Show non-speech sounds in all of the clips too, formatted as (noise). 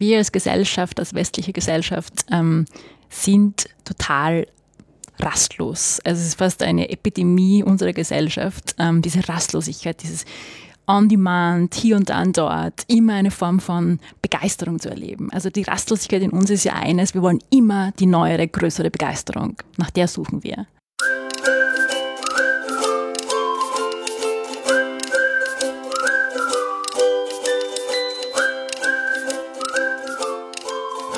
wir als Gesellschaft, als westliche Gesellschaft, ähm, sind total rastlos. Also es ist fast eine Epidemie unserer Gesellschaft, ähm, diese Rastlosigkeit, dieses On-Demand, hier und dann dort, immer eine Form von Begeisterung zu erleben. Also die Rastlosigkeit in uns ist ja eines, wir wollen immer die neuere, größere Begeisterung. Nach der suchen wir.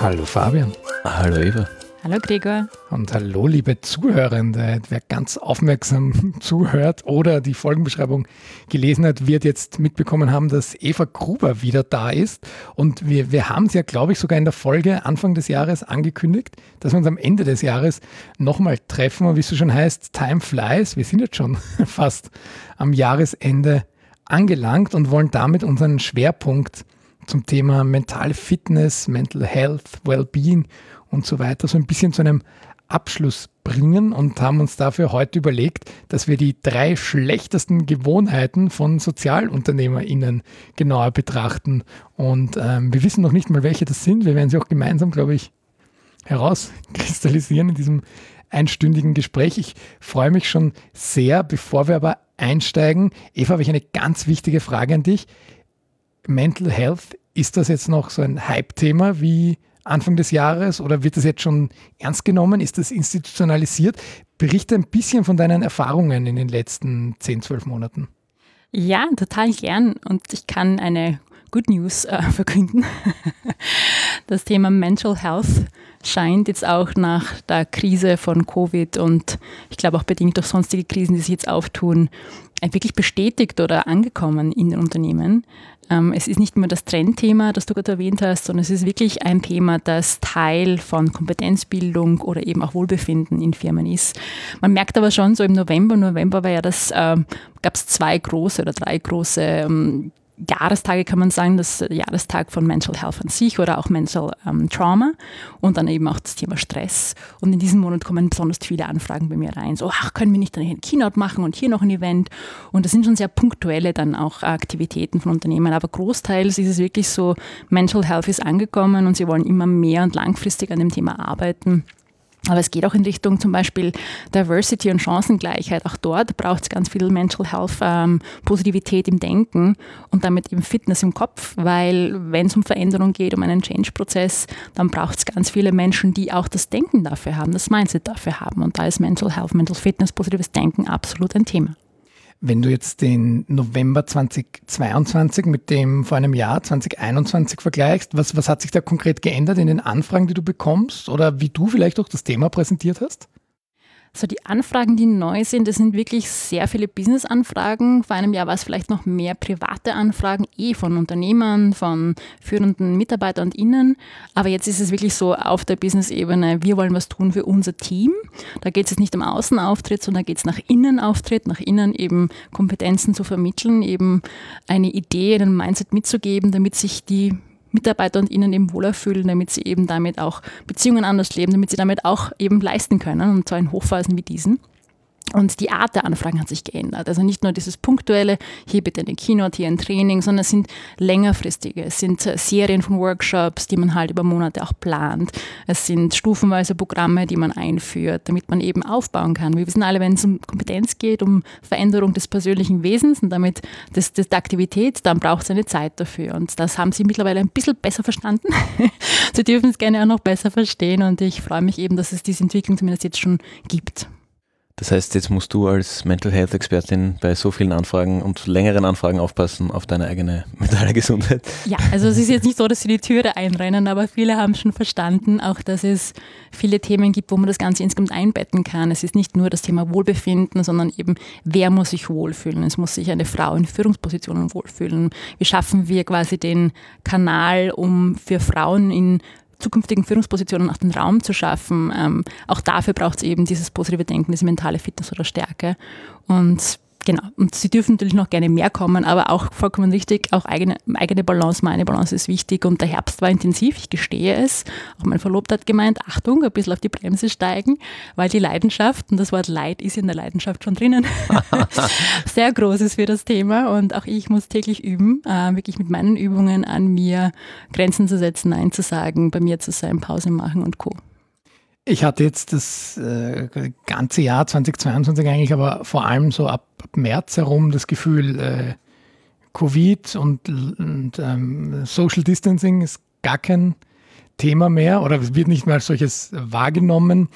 Hallo Fabian. Hallo Eva. Hallo Gregor. Und hallo liebe Zuhörende. Wer ganz aufmerksam (laughs) zuhört oder die Folgenbeschreibung gelesen hat, wird jetzt mitbekommen haben, dass Eva Gruber wieder da ist. Und wir, wir haben es ja, glaube ich, sogar in der Folge Anfang des Jahres angekündigt, dass wir uns am Ende des Jahres nochmal treffen. Und wie es so schon heißt, Time flies. Wir sind jetzt schon (laughs) fast am Jahresende angelangt und wollen damit unseren Schwerpunkt zum Thema mentale Fitness, Mental Health, Wellbeing und so weiter so ein bisschen zu einem Abschluss bringen und haben uns dafür heute überlegt, dass wir die drei schlechtesten Gewohnheiten von SozialunternehmerInnen genauer betrachten. Und ähm, wir wissen noch nicht mal, welche das sind. Wir werden sie auch gemeinsam, glaube ich, herauskristallisieren in diesem einstündigen Gespräch. Ich freue mich schon sehr. Bevor wir aber einsteigen, Eva, habe ich eine ganz wichtige Frage an dich. Mental Health, ist das jetzt noch so ein Hype-Thema wie Anfang des Jahres oder wird das jetzt schon ernst genommen? Ist das institutionalisiert? Berichte ein bisschen von deinen Erfahrungen in den letzten 10, 12 Monaten. Ja, total gern. Und ich kann eine Good News äh, (laughs) verkünden. Das Thema Mental Health scheint jetzt auch nach der Krise von Covid und ich glaube auch bedingt durch sonstige Krisen, die sich jetzt auftun, wirklich bestätigt oder angekommen in den Unternehmen. Ähm, es ist nicht nur das Trendthema, das du gerade erwähnt hast, sondern es ist wirklich ein Thema, das Teil von Kompetenzbildung oder eben auch Wohlbefinden in Firmen ist. Man merkt aber schon so im November, November war ja das, äh, gab es zwei große oder drei große ähm, Jahrestage kann man sagen, das Jahrestag von Mental Health an sich oder auch Mental ähm, Trauma und dann eben auch das Thema Stress. Und in diesem Monat kommen besonders viele Anfragen bei mir rein. So, ach, können wir nicht eine Keynote machen und hier noch ein Event? Und das sind schon sehr punktuelle dann auch Aktivitäten von Unternehmen. Aber großteils ist es wirklich so, Mental Health ist angekommen und sie wollen immer mehr und langfristig an dem Thema arbeiten. Aber es geht auch in Richtung zum Beispiel Diversity und Chancengleichheit. Auch dort braucht es ganz viel Mental Health, ähm, Positivität im Denken und damit eben Fitness im Kopf, weil wenn es um Veränderung geht, um einen Change-Prozess, dann braucht es ganz viele Menschen, die auch das Denken dafür haben, das Mindset dafür haben. Und da ist Mental Health, Mental Fitness, positives Denken absolut ein Thema. Wenn du jetzt den November 2022 mit dem vor einem Jahr 2021 vergleichst, was, was hat sich da konkret geändert in den Anfragen, die du bekommst oder wie du vielleicht auch das Thema präsentiert hast? So die Anfragen, die neu sind, das sind wirklich sehr viele Business-Anfragen. Vor einem Jahr war es vielleicht noch mehr private Anfragen, eh von Unternehmern, von führenden Mitarbeitern und Innen. Aber jetzt ist es wirklich so auf der Business-Ebene, wir wollen was tun für unser Team. Da geht es jetzt nicht um Außenauftritt, sondern geht es nach Innenauftritt, nach innen eben Kompetenzen zu vermitteln, eben eine Idee, einen Mindset mitzugeben, damit sich die Mitarbeiter und ihnen eben wohler fühlen, damit sie eben damit auch Beziehungen anders leben, damit sie damit auch eben leisten können, und zwar in Hochphasen wie diesen. Und die Art der Anfragen hat sich geändert. Also nicht nur dieses punktuelle, hier bitte eine Keynote, hier ein Training, sondern es sind längerfristige, es sind äh, Serien von Workshops, die man halt über Monate auch plant. Es sind stufenweise Programme, die man einführt, damit man eben aufbauen kann. Wir wissen alle, wenn es um Kompetenz geht, um Veränderung des persönlichen Wesens und damit des, des der Aktivität, dann braucht es eine Zeit dafür. Und das haben Sie mittlerweile ein bisschen besser verstanden. (laughs) Sie dürfen es gerne auch noch besser verstehen und ich freue mich eben, dass es diese Entwicklung zumindest jetzt schon gibt. Das heißt, jetzt musst du als Mental Health Expertin bei so vielen Anfragen und längeren Anfragen aufpassen auf deine eigene (laughs) mentale Gesundheit. Ja, also es ist jetzt nicht so, dass sie die Türe einrennen, aber viele haben schon verstanden, auch dass es viele Themen gibt, wo man das Ganze insgesamt einbetten kann. Es ist nicht nur das Thema Wohlbefinden, sondern eben, wer muss sich wohlfühlen? Es muss sich eine Frau in Führungspositionen wohlfühlen. Wie schaffen wir quasi den Kanal, um für Frauen in zukünftigen Führungspositionen auch den Raum zu schaffen. Ähm, auch dafür braucht es eben dieses positive Denken, diese mentale Fitness oder Stärke. Und genau. Und sie dürfen natürlich noch gerne mehr kommen, aber auch vollkommen richtig, auch eigene, eigene Balance, meine Balance ist wichtig. Und der Herbst war intensiv, ich gestehe es. Auch mein Verlobter hat gemeint, Achtung, ein bisschen auf die Bremse steigen, weil die Leidenschaft, und das Wort Leid ist in der Leidenschaft schon drinnen, (laughs) sehr groß ist für das Thema. Und auch ich muss täglich üben, äh, wirklich mit meinen Übungen an mir Grenzen zu setzen, Nein zu sagen, bei mir zu sein, Pause machen und Co. Ich hatte jetzt das äh, ganze Jahr 2022 eigentlich, aber vor allem so ab, ab März herum das Gefühl, äh, Covid und, und ähm, Social Distancing ist gar kein Thema mehr oder es wird nicht mehr als solches wahrgenommen.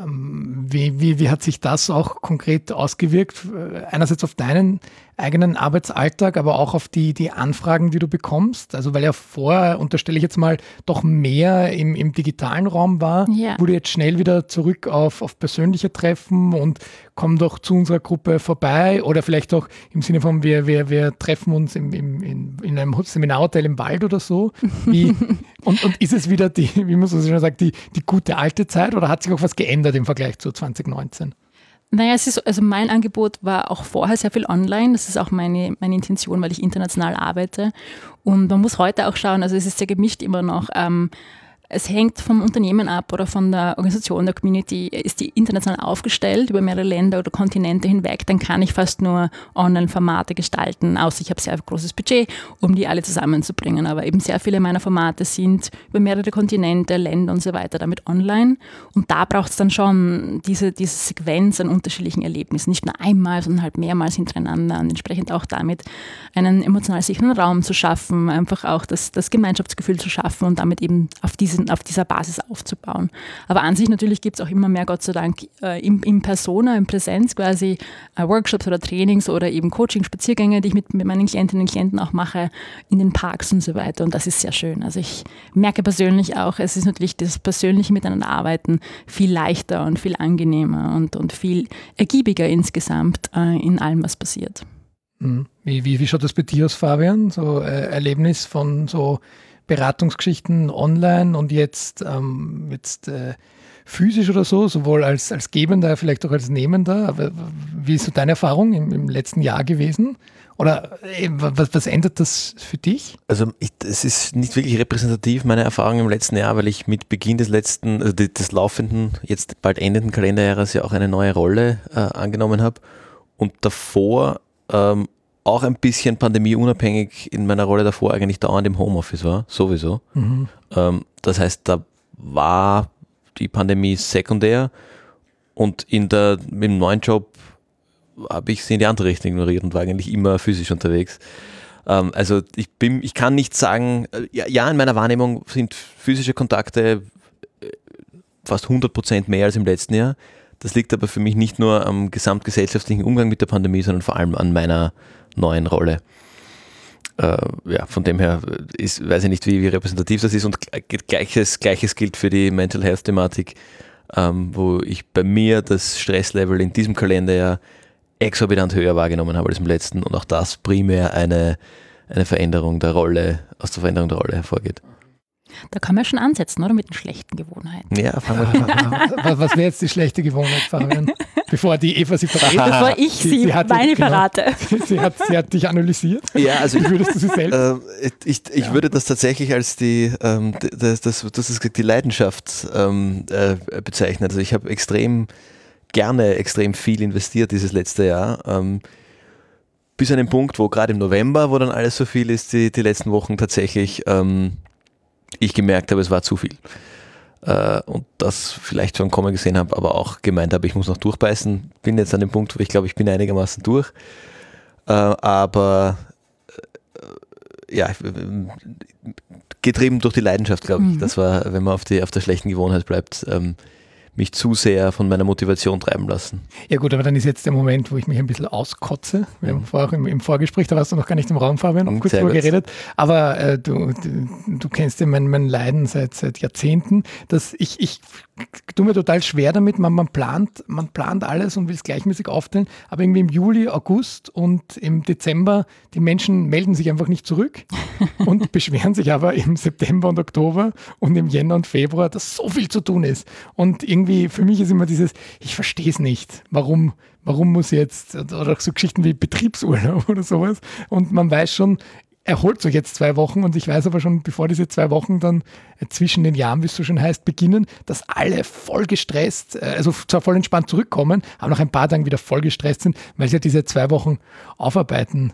Ähm, wie, wie, wie hat sich das auch konkret ausgewirkt? Einerseits auf deinen eigenen Arbeitsalltag, aber auch auf die, die Anfragen, die du bekommst? Also weil ja vorher, unterstelle ich jetzt mal, doch mehr im, im digitalen Raum war, ja. wurde jetzt schnell wieder zurück auf, auf persönliche Treffen und komm doch zu unserer Gruppe vorbei oder vielleicht auch im Sinne von, wir, wir, wir treffen uns im, im, in, in einem Seminarhotel im Wald oder so. Wie, (laughs) und, und ist es wieder die, wie man so schön sagt, die, die gute alte Zeit oder hat sich auch was geändert im Vergleich zu 2019? Naja, es ist, also mein Angebot war auch vorher sehr viel online. Das ist auch meine, meine Intention, weil ich international arbeite. Und man muss heute auch schauen, also es ist sehr gemischt immer noch. Ähm, es hängt vom Unternehmen ab oder von der Organisation der Community. Ist die international aufgestellt über mehrere Länder oder Kontinente hinweg, dann kann ich fast nur Online-Formate gestalten, außer ich habe sehr großes Budget, um die alle zusammenzubringen. Aber eben sehr viele meiner Formate sind über mehrere Kontinente, Länder und so weiter damit online. Und da braucht es dann schon diese, diese Sequenz an unterschiedlichen Erlebnissen. Nicht nur einmal, sondern halt mehrmals hintereinander und entsprechend auch damit einen emotional sicheren Raum zu schaffen, einfach auch das, das Gemeinschaftsgefühl zu schaffen und damit eben auf diesen auf dieser Basis aufzubauen. Aber an sich natürlich gibt es auch immer mehr, Gott sei Dank, äh, in, in Persona, in Präsenz quasi äh, Workshops oder Trainings oder eben Coaching-Spaziergänge, die ich mit, mit meinen Klientinnen und Klienten auch mache, in den Parks und so weiter. Und das ist sehr schön. Also ich merke persönlich auch, es ist natürlich das persönliche Miteinander arbeiten viel leichter und viel angenehmer und, und viel ergiebiger insgesamt äh, in allem, was passiert. Mhm. Wie, wie, wie schaut das bei dir aus, Fabian? So äh, Erlebnis von so Beratungsgeschichten online und jetzt, ähm, jetzt äh, physisch oder so, sowohl als, als Gebender, vielleicht auch als Nehmender. Aber wie ist so deine Erfahrung im, im letzten Jahr gewesen? Oder äh, was, was ändert das für dich? Also es ist nicht wirklich repräsentativ, meine Erfahrung im letzten Jahr, weil ich mit Beginn des letzten, also des laufenden, jetzt bald endenden Kalenderjahres ja auch eine neue Rolle äh, angenommen habe. Und davor ähm, auch ein bisschen pandemieunabhängig in meiner Rolle davor eigentlich dauernd im Homeoffice war, sowieso. Mhm. Ähm, das heißt, da war die Pandemie sekundär und in der, im neuen Job habe ich sie in die andere Richtung ignoriert und war eigentlich immer physisch unterwegs. Ähm, also ich bin, ich kann nicht sagen, äh, ja, ja, in meiner Wahrnehmung sind physische Kontakte äh, fast 100 Prozent mehr als im letzten Jahr. Das liegt aber für mich nicht nur am gesamtgesellschaftlichen Umgang mit der Pandemie, sondern vor allem an meiner neuen Rolle. Äh, ja, von dem her ist, weiß ich nicht, wie, wie repräsentativ das ist und gleiches, gleiches gilt für die Mental Health Thematik, ähm, wo ich bei mir das Stresslevel in diesem Kalender ja exorbitant höher wahrgenommen habe als im letzten und auch das primär eine, eine Veränderung der Rolle, aus der Veränderung der Rolle hervorgeht. Da kann man schon ansetzen, oder? Mit den schlechten Gewohnheiten. Ja, fangen wir an. Was wäre jetzt die schlechte Gewohnheit, Fabian? Bevor die Eva sie verrät. Bevor ich sie, sie, sie meine genau, verrate. (laughs) Sie hat, sie hat dich analysiert. Ja, also (laughs) Wie würdest du sie selbst? Äh, ich ich ja. würde das tatsächlich als die, ähm, das, das, das ist die Leidenschaft ähm, äh, bezeichnen. Also ich habe extrem gerne extrem viel investiert dieses letzte Jahr. Ähm, bis an den Punkt, wo gerade im November, wo dann alles so viel ist, die, die letzten Wochen tatsächlich ähm, ich gemerkt habe, es war zu viel. Äh, und das vielleicht schon kommen gesehen habe, aber auch gemeint habe, ich muss noch durchbeißen. Bin jetzt an dem Punkt, wo ich glaube, ich bin einigermaßen durch. Äh, aber äh, ja, getrieben durch die Leidenschaft, glaube ich. Mhm. Das war, wenn man auf, die, auf der schlechten Gewohnheit bleibt, ähm, mich zu sehr von meiner Motivation treiben lassen. Ja gut, aber dann ist jetzt der Moment, wo ich mich ein bisschen auskotze. Wir haben mhm. vorher im, im, Vorgespräch, da warst du noch gar nicht im Raum, Fabian, noch mhm, kurz drüber geredet. Aber äh, du, du, du, kennst ja mein, mein Leiden seit, seit Jahrzehnten, dass ich, ich tue mir total schwer damit, man, man, plant, man plant alles und will es gleichmäßig aufteilen, aber irgendwie im Juli, August und im Dezember, die Menschen melden sich einfach nicht zurück (laughs) und beschweren sich aber im September und Oktober und im Jänner und Februar, dass so viel zu tun ist. Und irgendwie irgendwie, für mich ist immer dieses, ich verstehe es nicht. Warum, warum muss jetzt, oder so Geschichten wie Betriebsurlaub (laughs) oder sowas. Und man weiß schon, erholt sich jetzt zwei Wochen und ich weiß aber schon, bevor diese zwei Wochen dann zwischen den Jahren, wie es so schön heißt, beginnen, dass alle voll gestresst, äh, also zwar voll entspannt zurückkommen, aber nach ein paar Tagen wieder voll gestresst sind, weil sie ja diese zwei Wochen aufarbeiten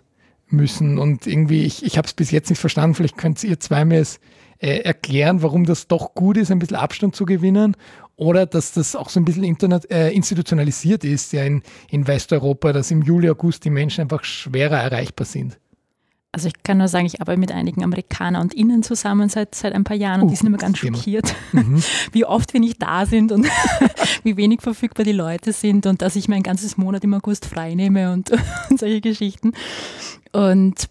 müssen. Und irgendwie, ich, ich habe es bis jetzt nicht verstanden, vielleicht könnt ihr zwei mir es äh, erklären, warum das doch gut ist, ein bisschen Abstand zu gewinnen oder dass das auch so ein bisschen internet, äh, institutionalisiert ist, ja in, in Westeuropa, dass im Juli, August die Menschen einfach schwerer erreichbar sind. Also ich kann nur sagen, ich arbeite mit einigen Amerikanern und Innen zusammen seit, seit ein paar Jahren und uh, die sind immer ganz schockiert, (laughs) mhm. wie oft wir nicht da sind und (laughs) wie wenig verfügbar die Leute sind und dass ich mein ganzes Monat im August frei nehme und, (laughs) und solche Geschichten. Und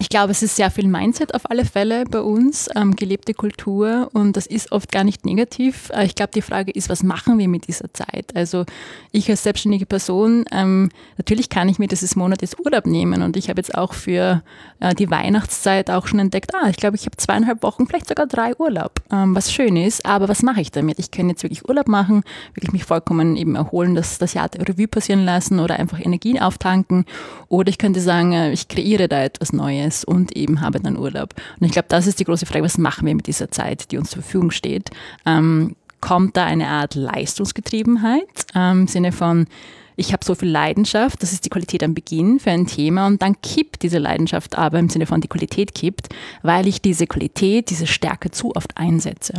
ich glaube, es ist sehr viel Mindset auf alle Fälle bei uns, ähm, gelebte Kultur und das ist oft gar nicht negativ. Äh, ich glaube, die Frage ist, was machen wir mit dieser Zeit? Also ich als selbstständige Person, ähm, natürlich kann ich mir dieses Monat jetzt Urlaub nehmen und ich habe jetzt auch für äh, die Weihnachtszeit auch schon entdeckt, ah, ich glaube, ich habe zweieinhalb Wochen, vielleicht sogar drei Urlaub, ähm, was schön ist, aber was mache ich damit? Ich kann jetzt wirklich Urlaub machen, wirklich mich vollkommen eben erholen, das, das Jahr Revue passieren lassen oder einfach Energien auftanken oder ich könnte sagen, äh, ich kreiere da etwas Neues ist und eben habe dann Urlaub. Und ich glaube, das ist die große Frage, was machen wir mit dieser Zeit, die uns zur Verfügung steht? Ähm, kommt da eine Art Leistungsgetriebenheit ähm, im Sinne von, ich habe so viel Leidenschaft, das ist die Qualität am Beginn für ein Thema und dann kippt diese Leidenschaft aber im Sinne von die Qualität kippt, weil ich diese Qualität, diese Stärke zu oft einsetze.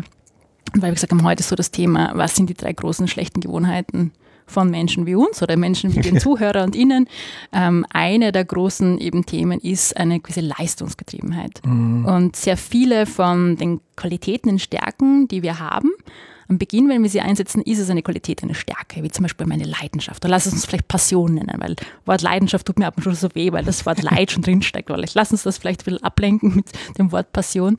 Und weil wir gesagt haben, heute ist so das Thema, was sind die drei großen schlechten Gewohnheiten von Menschen wie uns oder Menschen wie den (laughs) Zuhörer und Ihnen. Ähm, eine der großen eben Themen ist eine gewisse Leistungsgetriebenheit. Mhm. Und sehr viele von den Qualitäten und Stärken, die wir haben, am Beginn, wenn wir sie einsetzen, ist es eine Qualität, eine Stärke, wie zum Beispiel meine Leidenschaft. Oder lass es uns vielleicht Passion nennen, weil Wort Leidenschaft tut mir ab und zu so weh, weil das Wort (laughs) Leid schon drinsteckt. Weil ich lass uns das vielleicht ein bisschen ablenken mit dem Wort Passion.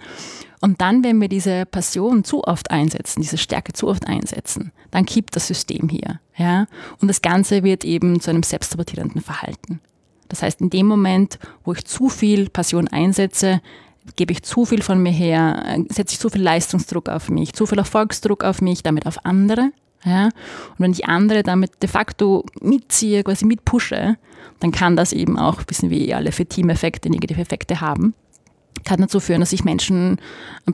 Und dann, wenn wir diese Passion zu oft einsetzen, diese Stärke zu oft einsetzen, dann kippt das System hier. Ja? Und das Ganze wird eben zu einem selbstsabotierenden Verhalten. Das heißt, in dem Moment, wo ich zu viel Passion einsetze, gebe ich zu viel von mir her, setze ich zu viel Leistungsdruck auf mich, zu viel Erfolgsdruck auf mich, damit auf andere. Ja? Und wenn ich andere damit de facto mitziehe, quasi mitpushe, dann kann das eben auch, wissen wir eh alle, für Teameffekte, negative Effekte haben kann dazu führen, dass sich Menschen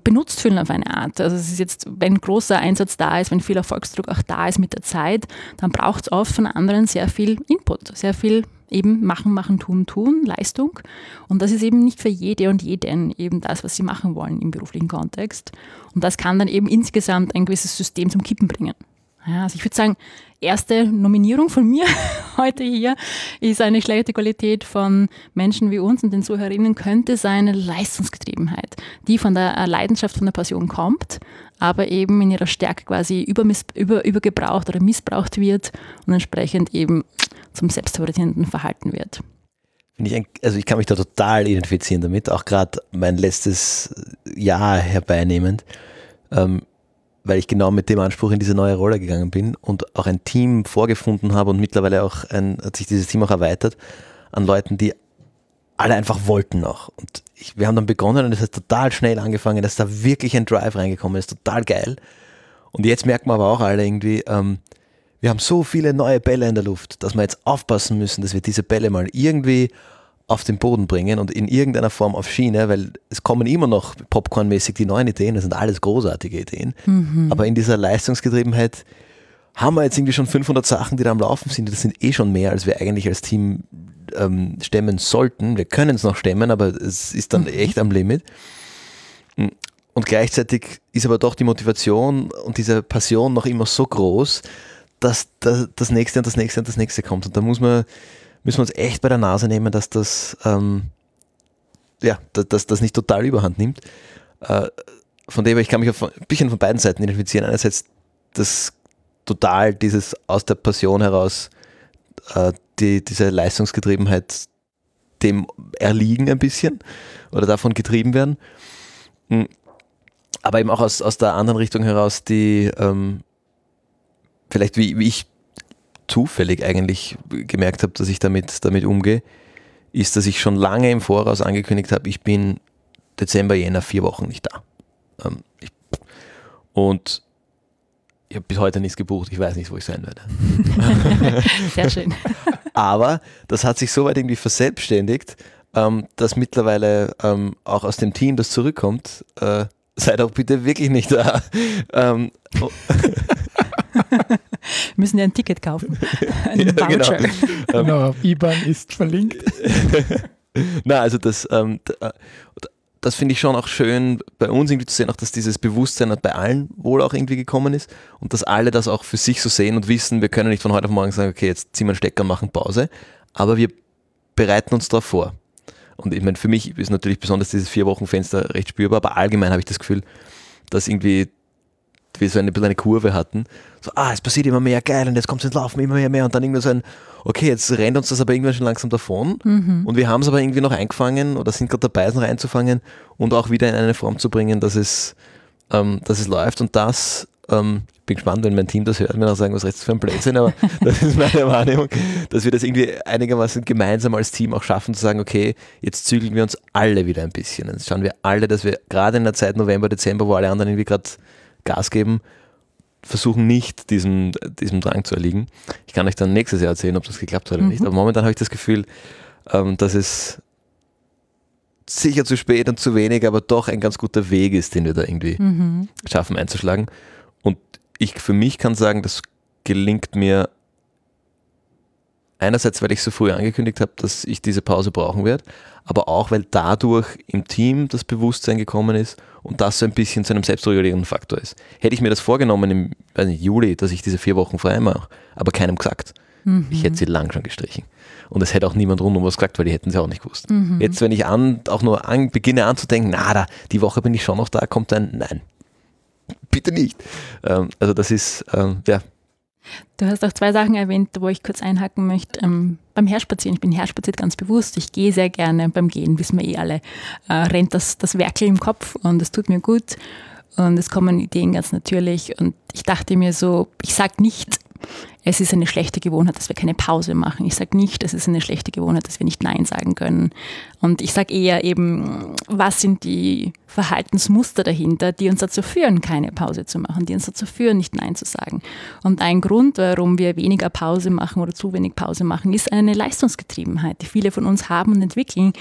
benutzt fühlen auf eine Art. Also es ist jetzt, wenn großer Einsatz da ist, wenn viel Erfolgsdruck auch da ist mit der Zeit, dann braucht es oft von anderen sehr viel Input, sehr viel eben machen, machen, tun, tun, Leistung. Und das ist eben nicht für jede und jeden eben das, was sie machen wollen im beruflichen Kontext. Und das kann dann eben insgesamt ein gewisses System zum Kippen bringen. Ja, also ich würde sagen, erste Nominierung von mir (laughs) heute hier ist eine schlechte Qualität von Menschen wie uns und den Zuhörerinnen könnte sein Leistungsgetriebenheit, die von der Leidenschaft, von der Passion kommt, aber eben in ihrer Stärke quasi über, übergebraucht oder missbraucht wird und entsprechend eben zum selbstsabotierenden Verhalten wird. Ich, also ich kann mich da total identifizieren damit, auch gerade mein letztes Jahr herbeinehmend. Ähm, weil ich genau mit dem Anspruch in diese neue Rolle gegangen bin und auch ein Team vorgefunden habe und mittlerweile auch ein, hat sich dieses Team auch erweitert an Leuten, die alle einfach wollten noch. Und ich, wir haben dann begonnen und es hat total schnell angefangen, dass da wirklich ein Drive reingekommen ist, total geil. Und jetzt merken wir aber auch alle irgendwie, ähm, wir haben so viele neue Bälle in der Luft, dass wir jetzt aufpassen müssen, dass wir diese Bälle mal irgendwie auf den Boden bringen und in irgendeiner Form auf Schiene, weil es kommen immer noch popcornmäßig die neuen Ideen, das sind alles großartige Ideen. Mhm. Aber in dieser Leistungsgetriebenheit haben wir jetzt irgendwie schon 500 Sachen, die da am Laufen sind. Das sind eh schon mehr, als wir eigentlich als Team ähm, stemmen sollten. Wir können es noch stemmen, aber es ist dann mhm. echt am Limit. Und gleichzeitig ist aber doch die Motivation und diese Passion noch immer so groß, dass das nächste und das nächste und das nächste kommt. Und da muss man müssen wir uns echt bei der Nase nehmen, dass das, ähm, ja, dass das nicht total überhand nimmt. Äh, von dem her, ich kann mich auf ein bisschen von beiden Seiten identifizieren. Einerseits das total dieses aus der Passion heraus, äh, die, diese Leistungsgetriebenheit dem erliegen ein bisschen oder davon getrieben werden. Hm. Aber eben auch aus, aus der anderen Richtung heraus, die ähm, vielleicht wie, wie ich zufällig eigentlich gemerkt habe, dass ich damit, damit umgehe, ist, dass ich schon lange im Voraus angekündigt habe, ich bin Dezember, Jänner vier Wochen nicht da. Ähm, ich, und ich habe bis heute nichts gebucht, ich weiß nicht, wo ich sein werde. (laughs) Sehr schön. Aber das hat sich so weit irgendwie verselbstständigt, ähm, dass mittlerweile ähm, auch aus dem Team, das zurückkommt, äh, sei doch bitte wirklich nicht da. Ähm, oh. Müssen ja ein Ticket kaufen. (laughs) Einen ja, genau. Ähm, genau. IBAN ist verlinkt. (laughs) Na, also das, ähm, äh, das finde ich schon auch schön bei uns irgendwie zu sehen, auch dass dieses Bewusstsein bei allen wohl auch irgendwie gekommen ist und dass alle das auch für sich so sehen und wissen, wir können nicht von heute auf morgen sagen, okay, jetzt ziehen wir einen Stecker und machen Pause, aber wir bereiten uns darauf vor. Und ich meine, für mich ist natürlich besonders dieses Vier-Wochen-Fenster recht spürbar, aber allgemein habe ich das Gefühl, dass irgendwie wir so eine, ein eine Kurve hatten. So, ah, es passiert immer mehr, geil, und jetzt kommt es ins Laufen, immer mehr, mehr. Und dann irgendwie so ein, okay, jetzt rennt uns das aber irgendwann schon langsam davon. Mhm. Und wir haben es aber irgendwie noch eingefangen oder sind gerade dabei, es noch einzufangen und auch wieder in eine Form zu bringen, dass es, ähm, dass es läuft. Und das, ähm, bin gespannt, wenn mein Team das hört, mir noch sagen, was rechts für ein Blödsinn, aber (laughs) das ist meine Wahrnehmung, dass wir das irgendwie einigermaßen gemeinsam als Team auch schaffen, zu sagen, okay, jetzt zügeln wir uns alle wieder ein bisschen. Jetzt schauen wir alle, dass wir gerade in der Zeit November, Dezember, wo alle anderen irgendwie gerade Gas geben, versuchen nicht diesem, diesem Drang zu erliegen. Ich kann euch dann nächstes Jahr erzählen, ob das geklappt hat oder mhm. nicht. Aber momentan habe ich das Gefühl, ähm, dass es sicher zu spät und zu wenig, aber doch ein ganz guter Weg ist, den wir da irgendwie mhm. schaffen einzuschlagen. Und ich für mich kann sagen, das gelingt mir einerseits, weil ich so früh angekündigt habe, dass ich diese Pause brauchen werde, aber auch, weil dadurch im Team das Bewusstsein gekommen ist und das so ein bisschen zu einem selbstregulierenden Faktor ist. Hätte ich mir das vorgenommen im nicht, Juli, dass ich diese vier Wochen frei mache, aber keinem gesagt, mhm. ich hätte sie lang schon gestrichen. Und es hätte auch niemand rundum was gesagt, weil die hätten sie auch nicht gewusst. Mhm. Jetzt, wenn ich an, auch nur an, beginne anzudenken, na, da, die Woche bin ich schon noch da, kommt ein Nein. Bitte nicht. Ähm, also das ist, ähm, ja, Du hast auch zwei Sachen erwähnt, wo ich kurz einhaken möchte. Ähm, beim Herspazieren, ich bin herspaziert ganz bewusst, ich gehe sehr gerne beim Gehen, wissen wir eh alle, äh, rennt das, das Werkel im Kopf und es tut mir gut. Und es kommen Ideen ganz natürlich. Und ich dachte mir so, ich sage nicht, es ist eine schlechte Gewohnheit, dass wir keine Pause machen. Ich sage nicht, es ist eine schlechte Gewohnheit, dass wir nicht Nein sagen können. Und ich sage eher eben, was sind die Verhaltensmuster dahinter, die uns dazu führen, keine Pause zu machen, die uns dazu führen, nicht Nein zu sagen. Und ein Grund, warum wir weniger Pause machen oder zu wenig Pause machen, ist eine Leistungsgetriebenheit, die viele von uns haben und entwickeln.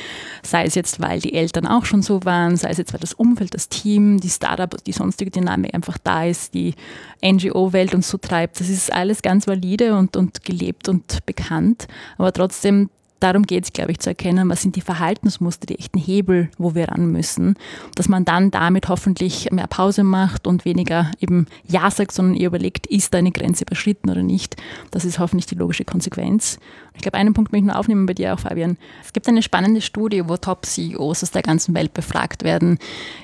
Sei es jetzt, weil die Eltern auch schon so waren, sei es jetzt, weil das Umfeld, das Team, die Startup, die sonstige Dynamik einfach da ist, die NGO-Welt uns so treibt. Das ist alles ganz valide und, und gelebt und bekannt. Aber trotzdem darum geht es, glaube ich, zu erkennen, was sind die Verhaltensmuster, die echten Hebel, wo wir ran müssen. Dass man dann damit hoffentlich mehr Pause macht und weniger eben Ja sagt, sondern ihr überlegt, ist da eine Grenze überschritten oder nicht. Das ist hoffentlich die logische Konsequenz. Ich glaube, einen Punkt möchte ich noch aufnehmen bei dir auch, Fabian. Es gibt eine spannende Studie, wo Top-CEOs aus der ganzen Welt befragt werden,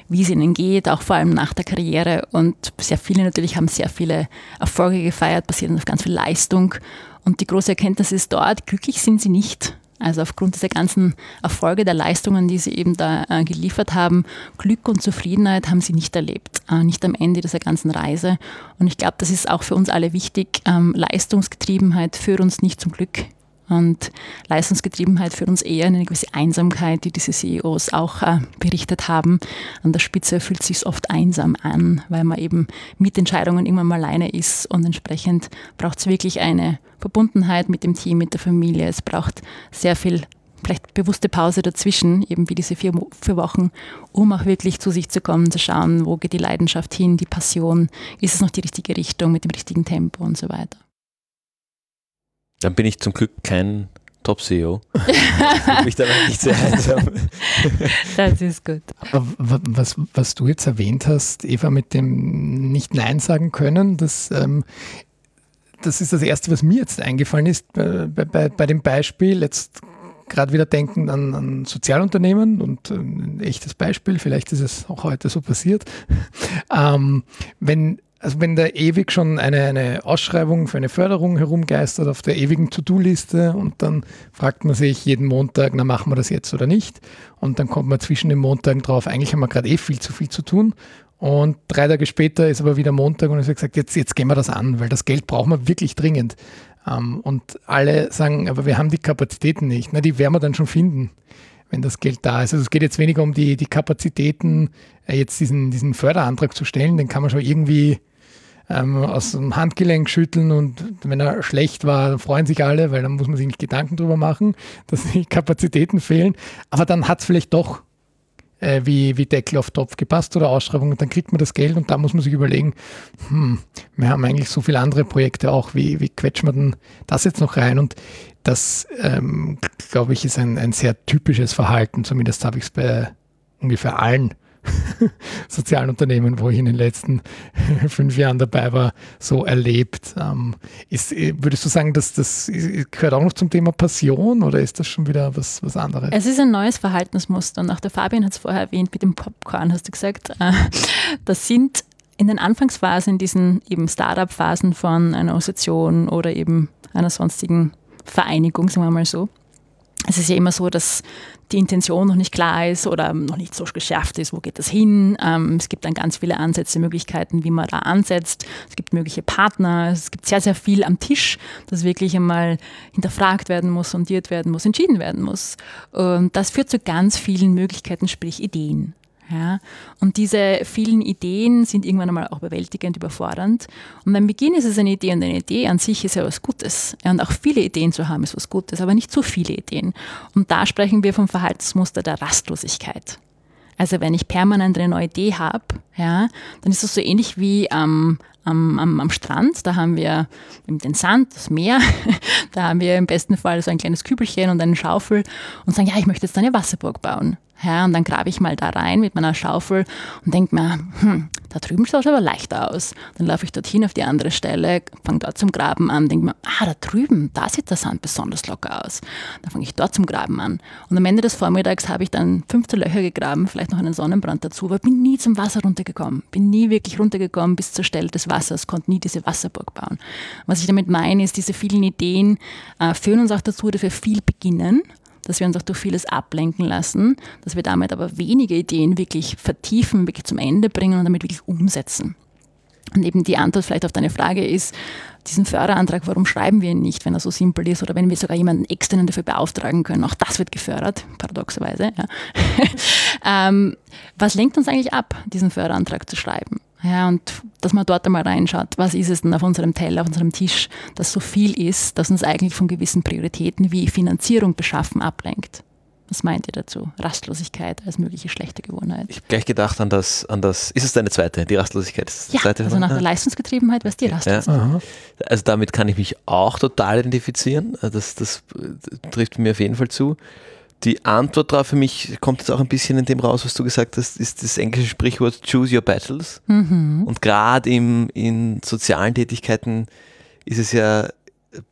wie es ihnen geht, auch vor allem nach der Karriere. Und sehr viele natürlich haben sehr viele Erfolge gefeiert, basierend auf ganz viel Leistung. Und die große Erkenntnis ist dort, glücklich sind sie nicht. Also aufgrund dieser ganzen Erfolge der Leistungen, die sie eben da äh, geliefert haben, Glück und Zufriedenheit haben sie nicht erlebt, äh, nicht am Ende dieser ganzen Reise. Und ich glaube, das ist auch für uns alle wichtig. Ähm, Leistungsgetriebenheit führt uns nicht zum Glück. Und Leistungsgetriebenheit führt uns eher in eine gewisse Einsamkeit, die diese CEOs auch äh, berichtet haben. An der Spitze fühlt es sich oft einsam an, weil man eben mit Entscheidungen immer mal alleine ist und entsprechend braucht es wirklich eine Verbundenheit mit dem Team, mit der Familie. Es braucht sehr viel vielleicht bewusste Pause dazwischen, eben wie diese vier, vier Wochen, um auch wirklich zu sich zu kommen, zu schauen, wo geht die Leidenschaft hin, die Passion, ist es noch die richtige Richtung mit dem richtigen Tempo und so weiter. Dann bin ich zum Glück kein Top-CEO. (laughs) mich da nicht sehr einsam. Das ist gut. Aber was, was du jetzt erwähnt hast, Eva, mit dem nicht Nein sagen können, das, ähm, das ist das Erste, was mir jetzt eingefallen ist bei, bei, bei dem Beispiel. Jetzt gerade wieder denken an, an Sozialunternehmen und äh, ein echtes Beispiel, vielleicht ist es auch heute so passiert. (laughs) Ähm, wenn also wenn da ewig schon eine, eine Ausschreibung für eine Förderung herumgeistert auf der ewigen To-Do-Liste und dann fragt man sich jeden Montag, na machen wir das jetzt oder nicht? Und dann kommt man zwischen den Montagen drauf, eigentlich haben wir gerade eh viel zu viel zu tun. Und drei Tage später ist aber wieder Montag und es wird gesagt, jetzt, jetzt gehen wir das an, weil das Geld brauchen wir wirklich dringend. Ähm, und alle sagen, aber wir haben die Kapazitäten nicht. Na, die werden wir dann schon finden wenn das Geld da ist. Also es geht jetzt weniger um die, die Kapazitäten, äh, jetzt diesen, diesen Förderantrag zu stellen, den kann man schon irgendwie ähm, aus dem Handgelenk schütteln und wenn er schlecht war, freuen sich alle, weil dann muss man sich nicht Gedanken drüber machen, (laughs) dass die Kapazitäten fehlen. Aber dann hat es vielleicht doch äh, wie, wie Deckel auf Topf gepasst oder Ausschreibung und dann kriegt man das Geld und da muss man sich überlegen, hm, wir haben eigentlich so viele andere Projekte auch, wie, wie quetschen wir denn das jetzt noch rein? Und das, ähm, glaube ich, ist ein, ein sehr typisches Verhalten, zumindest habe ich es bei ungefähr allen (laughs) sozialen Unternehmen, wo ich in den letzten (laughs) fünf Jahren dabei war, so erlebt. Ähm, ist, würdest du sagen, dass das gehört auch noch zum Thema Passion oder ist das schon wieder was, was anderes? Es ist ein neues Verhaltensmuster und auch der Fabian hat es vorher erwähnt mit dem Popcorn, hast du gesagt. Äh, das sind in den Anfangsphasen, in diesen eben Startup-Phasen von einer Organisation oder eben einer sonstigen Vereinigung, sagen wir mal so, es ist ja immer so, dass die Intention noch nicht klar ist oder noch nicht so geschärft ist, wo geht das hin. Ähm, es gibt dann ganz viele Ansätze, Möglichkeiten, wie man da ansetzt. Es gibt mögliche Partner. Es gibt sehr, sehr viel am Tisch, das wirklich einmal hinterfragt werden muss, sondiert werden muss, entschieden werden muss. Und das führt zu ganz vielen Möglichkeiten, sprich Ideen. Ja, und diese vielen Ideen sind irgendwann einmal auch überwältigend, überfordernd. Und beim Beginn ist es eine Idee und eine Idee an sich ist ja was Gutes. Und auch viele Ideen zu haben ist was Gutes, aber nicht zu viele Ideen. Und da sprechen wir vom Verhaltensmuster der Rastlosigkeit. Also wenn ich permanent eine neue Idee habe, ja, dann ist das so ähnlich wie am, am, am, am Strand. Da haben wir den Sand, das Meer. (laughs) Da haben wir im besten Fall so ein kleines Kübelchen und eine Schaufel und sagen, ja, ich möchte jetzt eine Wasserburg bauen. Ja, und dann grabe ich mal da rein mit meiner Schaufel und denke mir, hm, da drüben schaut es aber leichter aus. Dann laufe ich dorthin auf die andere Stelle, fange dort zum Graben an, denke mir, ah, da drüben, da sieht der Sand besonders locker aus. Dann fange ich dort zum Graben an. Und am Ende des Vormittags habe ich dann 15 Löcher gegraben, vielleicht noch einen Sonnenbrand dazu, aber bin nie zum Wasser runtergekommen. Bin nie wirklich runtergekommen bis zur Stelle des Wassers, konnte nie diese Wasserburg bauen. Was ich damit meine, ist, diese vielen Ideen äh, führen uns auch dazu, dass wir viel beginnen dass wir uns auch durch vieles ablenken lassen, dass wir damit aber wenige Ideen wirklich vertiefen, wirklich zum Ende bringen und damit wirklich umsetzen. Und eben die Antwort vielleicht auf deine Frage ist, diesen Förderantrag, warum schreiben wir ihn nicht, wenn er so simpel ist oder wenn wir sogar jemanden externen dafür beauftragen können? Auch das wird gefördert, paradoxerweise. Ja. (laughs) ähm, was lenkt uns eigentlich ab, diesen Förderantrag zu schreiben? Ja, und dass man dort einmal reinschaut, was ist es denn auf unserem Teller, auf unserem Tisch, das so viel ist, dass uns eigentlich von gewissen Prioritäten wie Finanzierung beschaffen ablenkt. Was meint ihr dazu? Rastlosigkeit als mögliche schlechte Gewohnheit. Ich habe gleich gedacht an das, an das, ist es deine zweite, die Rastlosigkeit? ja, zweite also nach der Leistungsgetriebenheit, was die Rastlosigkeit? Ja. Also damit kann ich mich auch total identifizieren. Das, das trifft mir auf jeden Fall zu. Die Antwort darauf für mich kommt jetzt auch ein bisschen in dem raus, was du gesagt hast, ist das englische Sprichwort Choose Your Battles. Mhm. Und gerade in sozialen Tätigkeiten ist es ja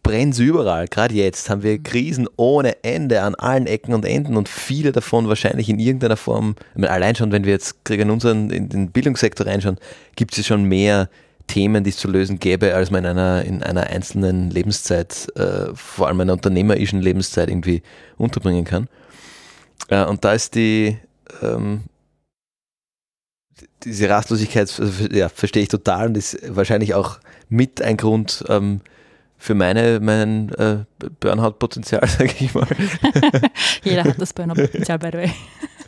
brennt überall. Gerade jetzt haben wir Krisen ohne Ende an allen Ecken und Enden und viele davon wahrscheinlich in irgendeiner Form, meine, allein schon, wenn wir jetzt in unseren, in den Bildungssektor reinschauen, gibt es schon mehr Themen, die es zu lösen gäbe, als man in einer, in einer einzelnen Lebenszeit, äh, vor allem einer unternehmerischen Lebenszeit irgendwie unterbringen kann. Ja, und da ist die, ähm, diese Rastlosigkeit, ja, verstehe ich total und ist wahrscheinlich auch mit ein Grund ähm, für meine, mein äh, Burnout-Potenzial, (laughs) sage ich mal. (laughs) Jeder hat das Burnout-Potenzial, by the way.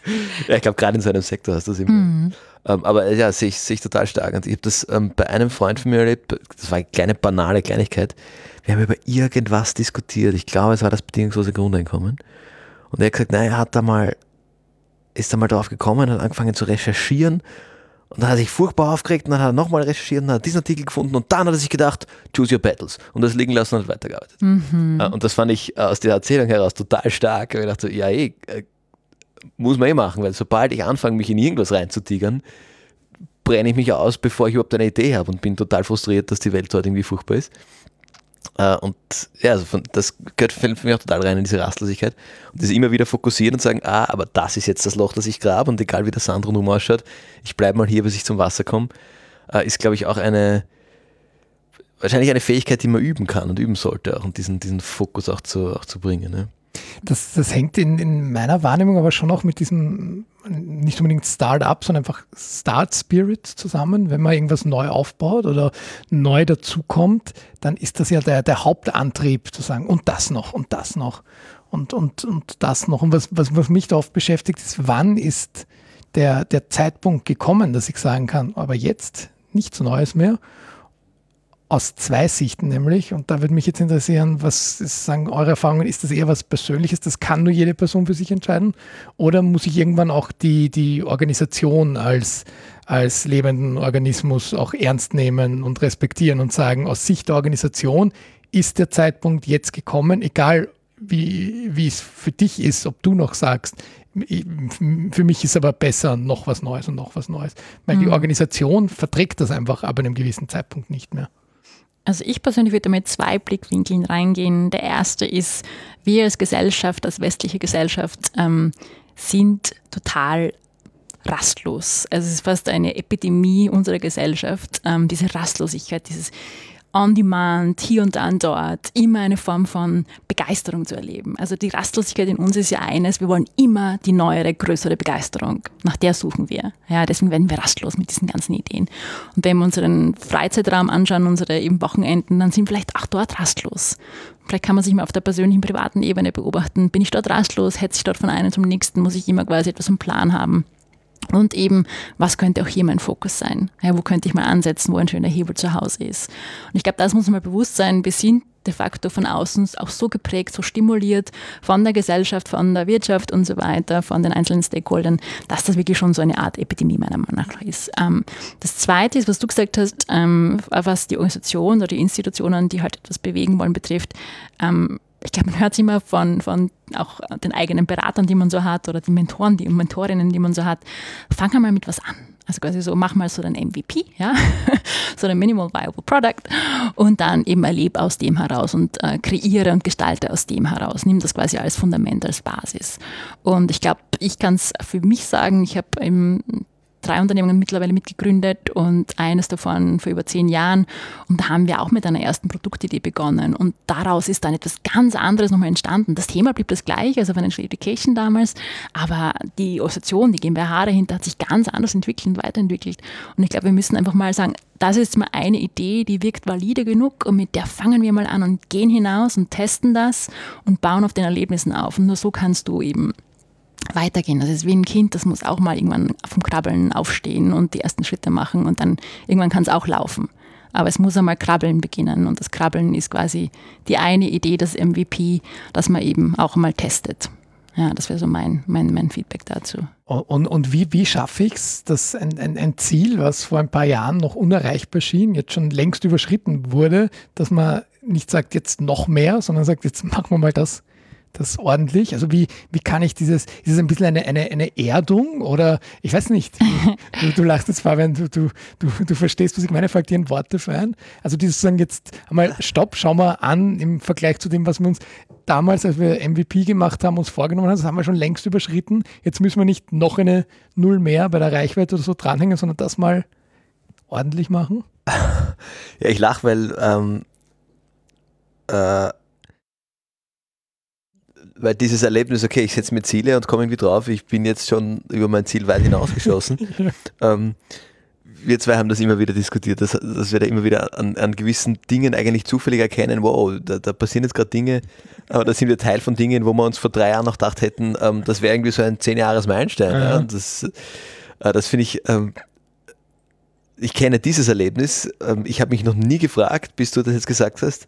(laughs) Ja, ich glaube, gerade in so einem Sektor hast du es immer. Mhm. Ähm, aber ja, sehe ich, seh ich total stark. Und ich habe das ähm, bei einem Freund von mir erlebt, das war eine kleine banale Kleinigkeit. Wir haben über irgendwas diskutiert. Ich glaube, es war das bedingungslose Grundeinkommen. Und er hat gesagt, naja, er hat da mal, ist da mal drauf gekommen, hat angefangen zu recherchieren und dann hat er sich furchtbar aufgeregt und dann hat er nochmal recherchiert und hat diesen Artikel gefunden und dann hat er sich gedacht, choose your battles und das liegen lassen und hat weitergearbeitet. Mhm. Und das fand ich aus der Erzählung heraus total stark. ich dachte, ja eh, äh, muss man eh machen, weil sobald ich anfange, mich in irgendwas reinzutigern, brenne ich mich aus, bevor ich überhaupt eine Idee habe und bin total frustriert, dass die Welt dort irgendwie furchtbar ist. Äh, und ja, also von, das gehört für mich auch total rein in diese Rastlosigkeit. Und das immer wieder fokussieren und sagen, ah, aber das ist jetzt das Loch, das ich grabe und egal wie der Sand rundherum ausschaut, ich bleibe mal hier, bis ich zum Wasser komme, äh, ist, glaube ich, auch eine, wahrscheinlich eine Fähigkeit, die man üben kann und üben sollte auch und diesen, diesen Fokus auch zu, auch zu bringen. Ne? Das, das hängt in, in meiner Wahrnehmung aber schon auch mit diesem, nicht unbedingt Start-up, sondern einfach Start-Spirit zusammen. Wenn man irgendwas neu aufbaut oder neu dazukommt, dann ist das ja der, der Hauptantrieb zu sagen, und das noch, und das noch, und, und, und das noch. Und was, was, was mich da oft beschäftigt, ist, wann ist der, der Zeitpunkt gekommen, dass ich sagen kann, aber jetzt nichts Neues mehr aus zwei Sichten nämlich. Und da würde mich jetzt interessieren, was sagen eure Erfahrungen? Ist das eher was Persönliches? Das kann nur jede Person für sich entscheiden? Oder muss ich irgendwann auch die, die Organisation als, als lebenden Organismus auch ernst nehmen und respektieren und sagen, aus Sicht der Organisation ist der Zeitpunkt jetzt gekommen, egal wie, wie es für dich ist, ob du noch sagst, für mich ist aber besser noch was Neues und noch was Neues. Weil mhm. die Organisation verträgt das einfach ab einem gewissen Zeitpunkt nicht mehr. Also ich persönlich würde mit zwei Blickwinkeln reingehen. Der erste ist, wir als Gesellschaft, als westliche Gesellschaft ähm, sind total rastlos. Also es ist fast eine Epidemie unserer Gesellschaft, ähm, diese Rastlosigkeit, dieses on demand, hier und dann dort, immer eine Form von Begeisterung zu erleben. Also die Rastlosigkeit in uns ist ja eines, wir wollen immer die neuere, größere Begeisterung. Nach der suchen wir. Ja, deswegen werden wir rastlos mit diesen ganzen Ideen. Und wenn wir unseren Freizeitraum anschauen, unsere eben Wochenenden, dann sind vielleicht auch dort rastlos. Vielleicht kann man sich mal auf der persönlichen, privaten Ebene beobachten. Bin ich dort rastlos? Hetze ich dort von einem zum nächsten? Muss ich immer quasi etwas im Plan haben? Und eben, was könnte auch hier mein Fokus sein? Ja, wo könnte ich mal ansetzen, wo ein schöner Hebel zu Hause ist? Und ich glaube, das muss mal bewusst sein. Wir sind de facto von außen auch so geprägt, so stimuliert von der Gesellschaft, von der Wirtschaft und so weiter, von den einzelnen Stakeholdern, dass das wirklich schon so eine Art Epidemie meiner Meinung nach ist. Ähm, das Zweite ist, was du gesagt hast, ähm, was die Organisation oder die Institutionen, die halt etwas bewegen wollen, betrifft, ähm, ich glaube, man hört es immer von, von auch den eigenen Beratern, die man so hat, oder den Mentoren, die Mentorinnen, die man so hat. Fang einmal mit was an. Also quasi so, mach mal so dein MVP, ja, (laughs) so ein Minimal Viable Product und dann eben erlebe aus dem heraus und äh, kreiere und gestalte aus dem heraus. Nimm das quasi als Fundament, als Basis. Und ich glaube, ich kann es für mich sagen, ich habe im drei Unternehmen mittlerweile mitgegründet und eines davon vor über zehn Jahren. Und da haben wir auch mit einer ersten Produktidee begonnen. Und daraus ist dann etwas ganz anderes nochmal entstanden. Das Thema blieb das gleiche, also Financial Education damals, aber die Organisation, die GmbH dahinter hat sich ganz anders entwickelt und weiterentwickelt. Und ich glaube, wir müssen einfach mal sagen, das ist mal eine Idee, die wirkt valide genug und mit der fangen wir mal an und gehen hinaus und testen das und bauen auf den Erlebnissen auf. Und nur so kannst du eben weitergehen. Das ist wie ein Kind, das muss auch mal irgendwann vom Krabbeln aufstehen und die ersten Schritte machen und dann irgendwann kann es auch laufen. Aber es muss einmal krabbeln beginnen und das Krabbeln ist quasi die eine Idee, das MVP, dass man eben auch mal testet. Ja, das wäre so mein, mein, mein Feedback dazu. Und, und wie, wie schaffe ich es, dass ein, ein, ein Ziel, was vor ein paar Jahren noch unerreichbar schien, jetzt schon längst überschritten wurde, dass man nicht sagt, jetzt noch mehr, sondern sagt, jetzt machen wir mal das, das ordentlich? Also wie, wie kann ich dieses, ist es ein bisschen eine, eine, eine Erdung oder ich weiß nicht, (laughs) du, du lachst jetzt Fabian, du, du, du, du verstehst, was ich meine, fällt dir ein Wort dafür ein? Also dieses sagen jetzt einmal Stopp, schau mal an im Vergleich zu dem, was wir uns damals, als wir MVP gemacht haben, uns vorgenommen haben, das haben wir schon längst überschritten. Jetzt müssen wir nicht noch eine Null mehr bei der Reichweite oder so dranhängen, sondern das mal ordentlich machen. (laughs) Ja, ich lache, weil ähm, äh, weil dieses Erlebnis, okay, ich setze mir Ziele und komme irgendwie drauf, ich bin jetzt schon über mein Ziel weit hinausgeschossen. (laughs) ähm, wir zwei haben das immer wieder diskutiert, dass, dass wir da immer wieder an, an gewissen Dingen eigentlich zufällig erkennen, wow, da, da passieren jetzt gerade Dinge, aber da sind wir Teil von Dingen, wo wir uns vor drei Jahren noch gedacht hätten, ähm, das wäre irgendwie so ein zehn Jahres Meilenstein. Ja. Ja, das äh, das finde ich, ähm, ich kenne dieses Erlebnis, ähm, ich habe mich noch nie gefragt, bis du das jetzt gesagt hast,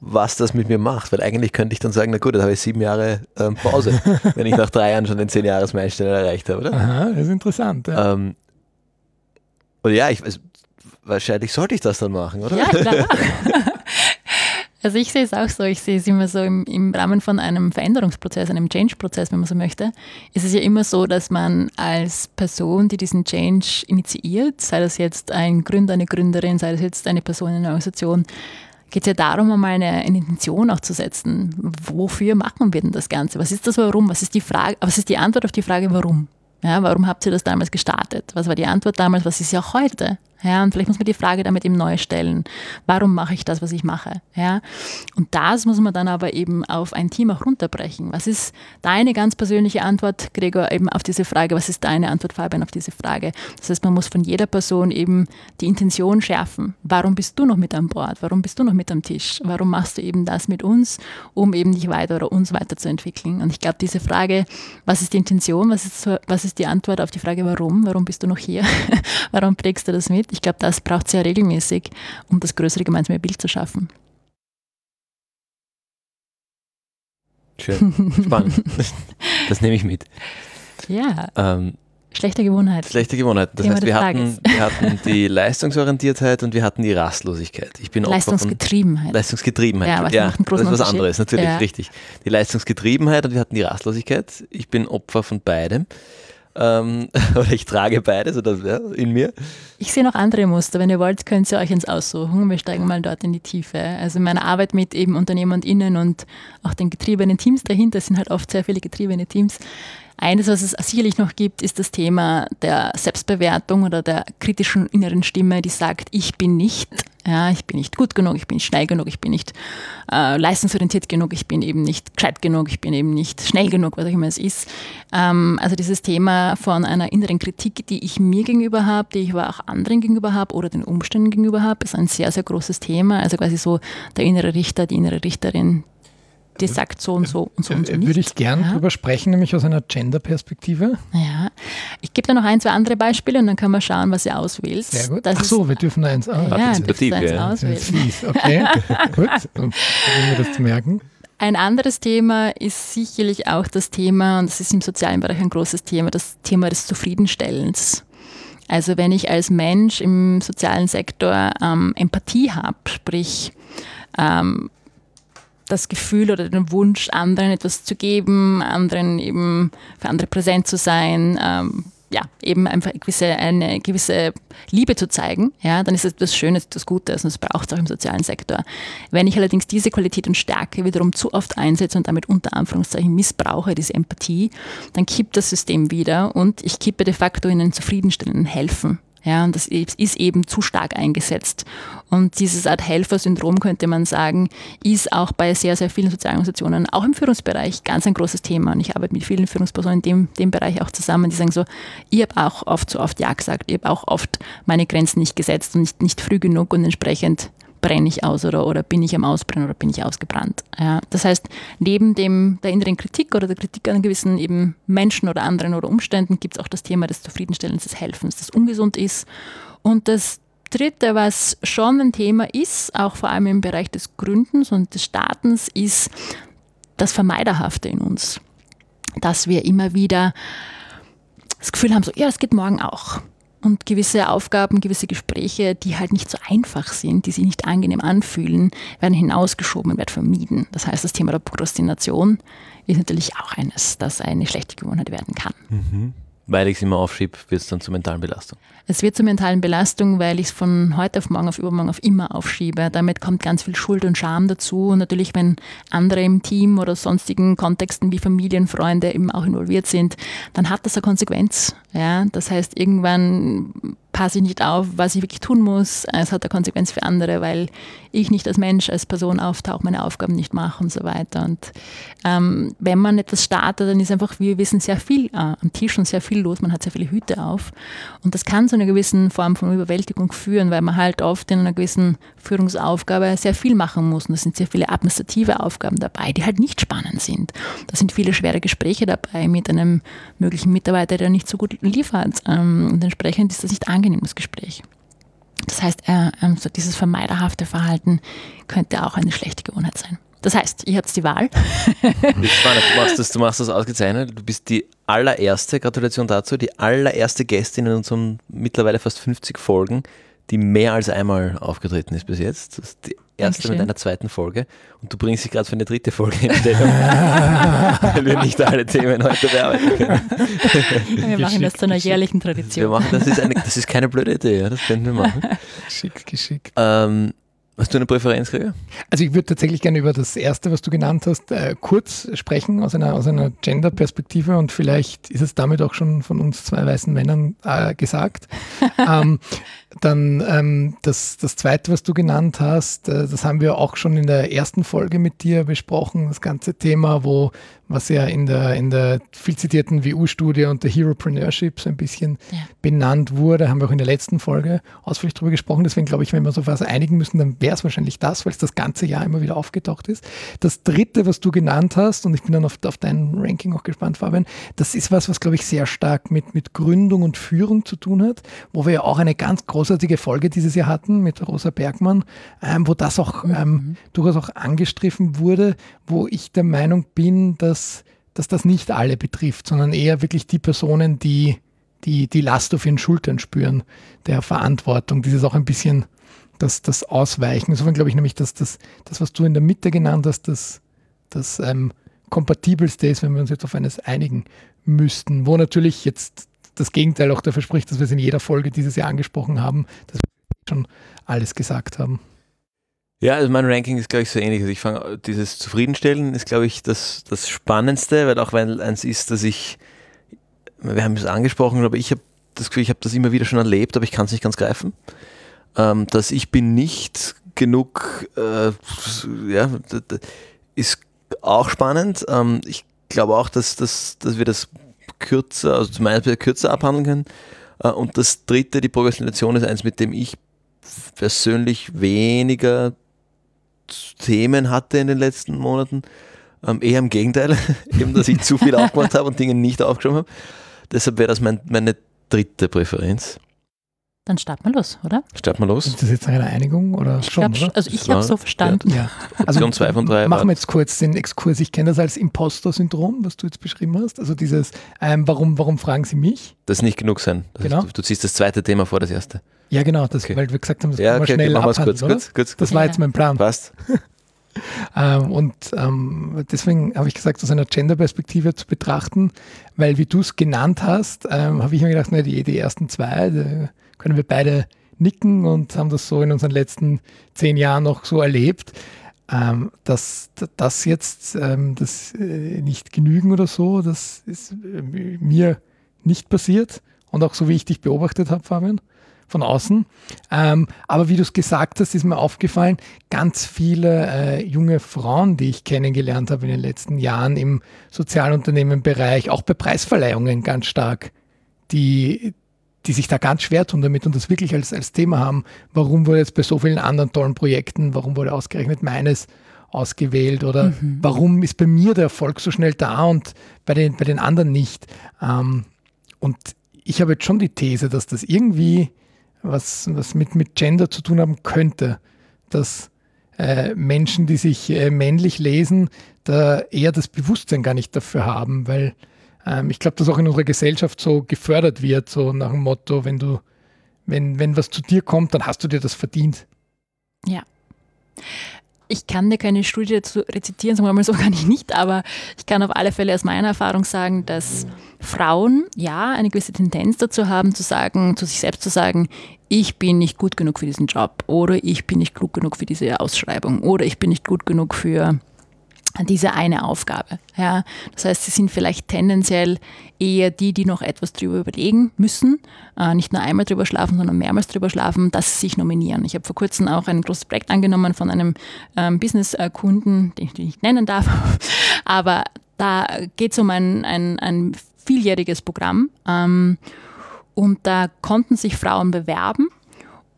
was das mit mir macht, weil eigentlich könnte ich dann sagen, na gut, dann habe ich sieben Jahre ähm, Pause, (laughs) wenn ich nach drei Jahren schon den zehn Jahres Meilenstein erreicht habe, oder? Aha, das ist interessant. Ja. Ähm, und ja, ich, also, wahrscheinlich sollte ich das dann machen, oder? Ja, klar. (laughs) (laughs) Also ich sehe es auch so, ich sehe es immer so im, im Rahmen von einem Veränderungsprozess, einem Change-Prozess, wenn man so möchte, ist es ja immer so, dass man als Person, die diesen Change initiiert, sei das jetzt ein Gründer, eine Gründerin, sei das jetzt eine Person in einer Organisation, geht es ja darum, einmal eine, eine, Intention auch zu setzen. Wofür machen wir denn das Ganze? Was ist das Warum? Was ist die Frage, was ist die Antwort auf die Frage Warum? Ja, warum habt ihr das damals gestartet? Was war die Antwort damals? Was ist sie auch heute? Ja, und vielleicht muss man die Frage damit eben neu stellen. Warum mache ich das, was ich mache? Ja, und das muss man dann aber eben auf ein Team auch runterbrechen. Was ist deine ganz persönliche Antwort, Gregor, eben auf diese Frage? Was ist deine Antwort, Fabian, auf diese Frage? Das heißt, man muss von jeder Person eben die Intention schärfen. Warum bist du noch mit an Bord? Warum bist du noch mit am Tisch? Warum machst du eben das mit uns, um eben dich weiter oder uns weiterzuentwickeln? Und ich glaube, diese Frage, was ist die Intention? Was ist, was ist die Antwort auf die Frage, warum? Warum bist du noch hier? (laughs) warum prägst du das mit? Ich glaube, das braucht es sehr regelmäßig, um das größere gemeinsame Bild zu schaffen. Schön, spannend. (laughs) das nehme ich mit. Ja. Ähm, Schlechte Gewohnheit. Schlechte Gewohnheit. Das Thema heißt, wir hatten, (laughs) wir hatten, die Leistungsorientiertheit und wir hatten die Rastlosigkeit. Ich bin Leistungsgetriebenheit. Von Leistungsgetriebenheit. Ja, ja das ist was anderes, natürlich, ja. richtig. Die Leistungsgetriebenheit und wir hatten die Rastlosigkeit. Ich bin Opfer von beidem. Ähm, (laughs) oder ich trage beides oder ja, in mir. Ich sehe noch andere Muster. Wenn ihr wollt, könnt ihr euch ins aussuchen. Wir steigen mal dort in die Tiefe. Also in meiner Arbeit mit eben UnternehmerInnen und auch den getriebenen Teams dahinter sind halt oft sehr viele getriebene Teams. Eines, was es sicherlich noch gibt, ist das Thema der Selbstbewertung oder der kritischen inneren Stimme, die sagt, ich bin nicht, ja, ich bin nicht gut genug, ich bin nicht schnell genug, ich bin nicht äh, leistungsorientiert genug, ich bin eben nicht gescheit genug, ich bin eben nicht schnell genug, was auch immer es ist. Ähm, also dieses Thema von einer inneren Kritik, die ich mir gegenüber habe, die ich aber auch anderen gegenüber habe oder den Umständen gegenüber habe, ist ein sehr, sehr großes Thema. Also quasi so der innere Richter, die innere Richterin, die sagt so und so und so und so. Nicht. Würde ich gern ja. drüber sprechen, nämlich aus einer Gender-Perspektive. Ja, ich gebe da noch ein, zwei andere Beispiele und dann können wir schauen, was ihr auswählt. Sehr gut. Das Ach so, wir dürfen da eins, ah, ja, dürfen eins ja. auswählen. Okay, (laughs) gut. Und wir das zu merken. Ein anderes Thema ist sicherlich auch das Thema, und das ist im sozialen Bereich ein großes Thema, das Thema des Zufriedenstellens. Also wenn ich als Mensch im sozialen Sektor ähm, Empathie habe, sprich ähm, das Gefühl oder den Wunsch, anderen etwas zu geben, anderen eben für andere präsent zu sein, ähm, ja, eben einfach gewisse, eine gewisse Liebe zu zeigen, ja, dann ist es etwas Schönes, etwas Gutes und das braucht es auch im sozialen Sektor. Wenn ich allerdings diese Qualität und Stärke wiederum zu oft einsetze und damit unter Anführungszeichen missbrauche, diese Empathie, dann kippt das System wieder und ich kippe de facto in ein zufriedenstellenden Helfen. Ja, und das ist eben zu stark eingesetzt. Und dieses Art Helfersyndrom, könnte man sagen, ist auch bei sehr, sehr vielen Sozialorganisationen, auch im Führungsbereich, ganz ein großes Thema. Und ich arbeite mit vielen Führungspersonen in dem, dem Bereich auch zusammen, die sagen so, ich habe auch oft so oft Ja gesagt, ich habe auch oft meine Grenzen nicht gesetzt und nicht, nicht früh genug und entsprechend brenne ich aus oder, oder bin ich am Ausbrennen oder bin ich ausgebrannt. Ja, das heißt, neben dem, der inneren Kritik oder der Kritik an gewissen eben Menschen oder anderen oder Umständen gibt es auch das Thema des Zufriedenstellens, des Helfens, das ungesund ist. Und das Dritte, was schon ein Thema ist, auch vor allem im Bereich des Gründens und des Startens, ist das Vermeiderhafte in uns. Dass wir immer wieder das Gefühl haben, so, ja, das geht morgen auch und gewisse Aufgaben, gewisse Gespräche, die halt nicht so einfach sind, die sich nicht angenehm anfühlen, werden hinausgeschoben und werden vermieden. Das heißt, das Thema der Prokrastination ist natürlich auch eines, das eine schlechte Gewohnheit werden kann. Mhm. Weil ich es immer aufschiebe, wird es dann zur mentalen Belastung. Es wird zur mentalen Belastung, weil ich es von heute auf morgen auf übermorgen auf immer aufschiebe. Damit kommt ganz viel Schuld und Scham dazu. Und natürlich, wenn andere im Team oder sonstigen Kontexten wie Familien, Freunde eben auch involviert sind, dann hat das eine Konsequenz. Ja, das heißt, irgendwann passe ich nicht auf, was ich wirklich tun muss. Es hat eine Konsequenz für andere, weil ich nicht als Mensch, als Person auftauche, meine Aufgaben nicht mache und so weiter. Und ähm, wenn man etwas startet, dann ist einfach, wir wissen, sehr viel äh, am Tisch und sehr viel los. Man hat sehr viele Hüte auf. Und das kann zu einer gewissen Form von Überwältigung führen, weil man halt oft in einer gewissen Führungsaufgabe sehr viel machen muss. Und es sind sehr viele administrative Aufgaben dabei, die halt nicht spannend sind. Da sind viele schwere Gespräche dabei mit einem möglichen Mitarbeiter, der nicht so gut liefert. Ähm, und entsprechend ist das nicht angenehm angenehmes Gespräch. Das heißt, äh, ähm, so dieses vermeiderhafte Verhalten könnte auch eine schlechte Gewohnheit sein. Das heißt, ihr habt die Wahl. du, machst das, du machst das ausgezeichnet. Du bist die allererste, Gratulation dazu, die allererste Gästin in unseren mittlerweile fast 50 Folgen, die mehr als einmal aufgetreten ist bis jetzt. Das ist die erste Dankeschön. mit einer zweiten Folge und du bringst dich gerade für eine dritte Folge in Stellung, (laughs) weil wir nicht alle Themen heute bearbeiten können. Wir machen das zu einer jährlichen Tradition. Wir machen, das, ist eine, das ist keine blöde Idee, ja, das können wir machen. (laughs) Geschickt, geschickt. Ähm, Hast du eine Präferenz, Gregor? Also ich würde tatsächlich gerne über das erste, was du genannt hast, äh, kurz sprechen aus einer, aus einer Gender-Perspektive und vielleicht ist es damit auch schon von uns zwei weißen Männern äh, gesagt. (laughs) ähm, dann ähm, das, das zweite, was du genannt hast, äh, das haben wir auch schon in der ersten Folge mit dir besprochen, das ganze Thema, wo was ja in der, in der viel zitierten WU-Studie und der Heropreneurship so ein bisschen ja. benannt wurde, haben wir auch in der letzten Folge ausführlich darüber gesprochen. Deswegen glaube ich, wenn wir uns auf was einigen müssen, dann wäre es wahrscheinlich das, weil es das ganze Jahr immer wieder aufgetaucht ist. Das dritte, was du genannt hast, und ich bin dann auf, auf dein Ranking auch gespannt, Fabian, das ist was, was glaube ich sehr stark mit, mit Gründung und Führung zu tun hat, wo wir ja auch eine ganz große großartige Folge dieses Jahr hatten mit Rosa Bergmann, ähm, wo das auch ähm, mhm. durchaus auch angestriffen wurde, wo ich der Meinung bin, dass, dass das nicht alle betrifft, sondern eher wirklich die Personen, die die, die Last auf ihren Schultern spüren, der Verantwortung, dieses auch ein bisschen das, das Ausweichen. Insofern glaube ich nämlich, dass das, das, was du in der Mitte genannt hast, das, das ähm, kompatibelste ist, wenn wir uns jetzt auf eines einigen müssten, wo natürlich jetzt das Gegenteil auch dafür spricht, dass wir es in jeder Folge dieses Jahr angesprochen haben, dass wir schon alles gesagt haben. Ja, also mein Ranking ist, glaube ich, so ähnlich. Also ich fange, dieses Zufriedenstellen ist, glaube ich, das, das Spannendste, weil auch wenn eins ist, dass ich, wir haben es angesprochen, aber ich habe das Gefühl, ich habe das immer wieder schon erlebt, aber ich kann es nicht ganz greifen, ähm, dass ich bin nicht genug, äh, ja, ist auch spannend. Ähm, ich glaube auch, dass, dass, dass wir das kürzer, also zum einen kürzer abhandeln können. Äh, und das dritte, die Prokrastination, ist eins, mit dem ich persönlich weniger Themen hatte in den letzten Monaten. Ähm, eher im Gegenteil, (laughs) eben, dass ich zu viel (laughs) aufgemacht habe und Dinge nicht aufgeschrieben habe. Deshalb wäre das mein, meine dritte Präferenz. Dann starten wir los, oder? Starten wir los. Ist das jetzt eine Einigung oder ich schon, glaub, Also ich habe so verstanden. Ja. Also Option 2 von 3. Machen wir jetzt kurz den Exkurs. Ich kenne das als Imposter-Syndrom, was du jetzt beschrieben hast. Also dieses, ähm, warum, warum fragen Sie mich? Das nicht genug sein. Das genau. Ist, du, ziehst das zweite Thema vor das erste. Ja, genau, das, okay. weil wir gesagt haben, das ja, okay, schnell okay, machen kurz, kurz, kurz, Das war jetzt mein Plan. Passt. (laughs) ähm, und ähm, deswegen habe ich gesagt, aus einer Gender-Perspektive zu betrachten, weil wie du es genannt hast, ähm, habe ich mir gedacht, na, die, die ersten zwei, die können wir beide nicken und haben das so in unseren letzten zehn Jahren noch so erlebt. Ähm, dass das jetzt ähm, das äh, nicht genügen oder so, das ist äh, mir nicht passiert und auch so wie ich dich beobachtet habe, Fabian, von außen. Ähm, aber wie du es gesagt hast, ist mir aufgefallen, ganz viele äh, junge Frauen, die ich kennengelernt habe in den letzten Jahren im Sozialunternehmenbereich, auch bei Preisverleihungen ganz stark, die, die sich da ganz schwer tun damit und das wirklich als, als Thema haben. Warum wurde jetzt bei so vielen anderen tollen Projekten, warum wurde ausgerechnet meines ausgewählt oder mhm. warum ist bei mir der Erfolg so schnell da und bei den, bei den anderen nicht? Ähm, und ich habe jetzt schon die These, dass das irgendwie was, was mit, mit Gender zu tun haben könnte, dass äh, Menschen, die sich äh, männlich lesen, da eher das Bewusstsein gar nicht dafür haben, weil ähm, ich glaube, dass auch in unserer Gesellschaft so gefördert wird, so nach dem Motto, wenn du, wenn, wenn was zu dir kommt, dann hast du dir das verdient. Ja. Ich kann dir keine Studie dazu rezitieren, sagen wir mal so kann ich nicht, aber ich kann auf alle Fälle aus meiner Erfahrung sagen, dass Frauen ja eine gewisse Tendenz dazu haben, zu sagen, zu sich selbst zu sagen, ich bin nicht gut genug für diesen Job oder ich bin nicht klug genug für diese Ausschreibung oder ich bin nicht gut genug für diese eine Aufgabe. Ja, das heißt, sie sind vielleicht tendenziell eher die, die noch etwas drüber überlegen müssen, äh, nicht nur einmal drüber schlafen, sondern mehrmals drüber schlafen, dass sie sich nominieren. Ich habe vor kurzem auch ein großes Projekt angenommen von einem ähm, Business-Kunden, den ich nicht nennen darf, (laughs) aber da geht es um ein, ein, ein vieljähriges Programm ähm, und da konnten sich Frauen bewerben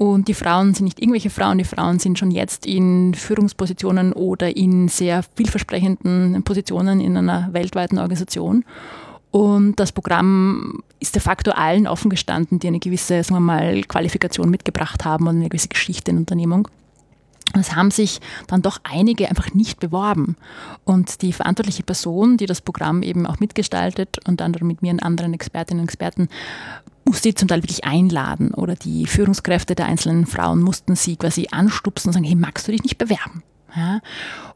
und die Frauen sind nicht irgendwelche Frauen, die Frauen sind schon jetzt in Führungspositionen oder in sehr vielversprechenden Positionen in einer weltweiten Organisation. Und das Programm ist de facto allen offen gestanden, die eine gewisse, sagen wir mal, Qualifikation mitgebracht haben und eine gewisse Geschichte in Unternehmung. Es haben sich dann doch einige einfach nicht beworben. Und die verantwortliche Person, die das Programm eben auch mitgestaltet und dann mit mir und anderen Expertinnen und Experten musste sie zum Teil wirklich einladen oder die Führungskräfte der einzelnen Frauen mussten sie quasi anstupsen und sagen, hey, magst du dich nicht bewerben? Ja?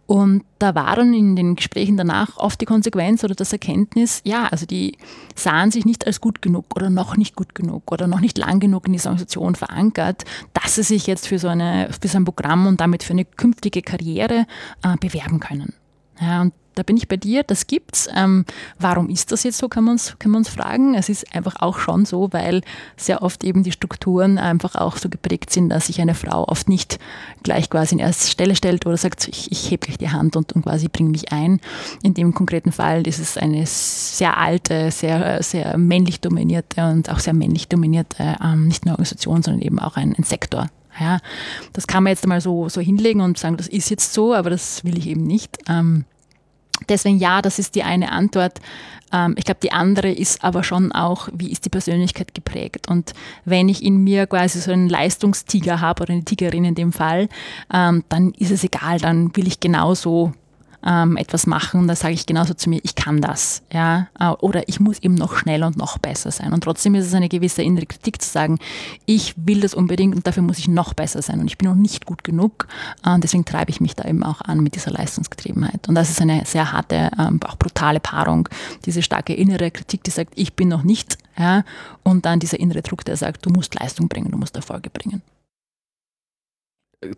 Und da war dann in den Gesprächen danach oft die Konsequenz oder das Erkenntnis, ja, also die sahen sich nicht als gut genug oder noch nicht gut genug oder noch nicht lang genug in dieser Organisation verankert, dass sie sich jetzt für so, eine, für so ein Programm und damit für eine künftige Karriere äh, bewerben können. Ja, und da bin ich bei dir, das gibt's. Ähm, warum ist das jetzt so, kann man, uns, kann uns fragen. Es ist einfach auch schon so, weil sehr oft eben die Strukturen einfach auch so geprägt sind, dass sich eine Frau oft nicht gleich quasi in erste Stelle stellt oder sagt, ich, ich hebe gleich die Hand und, und quasi bringe mich ein. In dem konkreten Fall ist es eine sehr alte, sehr, sehr männlich dominierte und auch sehr männlich dominierte, ähm, nicht nur Organisation, sondern eben auch ein, ein Sektor. Ja, das kann man jetzt mal so, so hinlegen und sagen, das ist jetzt so, aber das will ich eben nicht. Ähm, deswegen ja, das ist die eine Antwort. Ähm, ich glaube, die andere ist aber schon auch, wie ist die Persönlichkeit geprägt? Und wenn ich in mir quasi so einen Leistungstiger habe oder eine Tigerin in dem Fall, ähm, dann ist es egal, dann will ich genauso ähm, etwas machen, da sage ich genauso zu mir, ich kann das. Ja? Äh, oder ich muss eben noch schneller und noch besser sein. Und trotzdem ist es eine gewisse innere Kritik zu sagen, ich will das unbedingt und dafür muss ich noch besser sein und ich bin noch nicht gut genug. Äh, deswegen treibe ich mich da eben auch an mit dieser Leistungsgetriebenheit. Und das ist eine sehr harte, ähm, auch brutale Paarung. Diese starke innere Kritik, die sagt, ich bin noch nicht. Ja? Und dann dieser innere Druck, der sagt, du musst Leistung bringen, du musst Erfolge bringen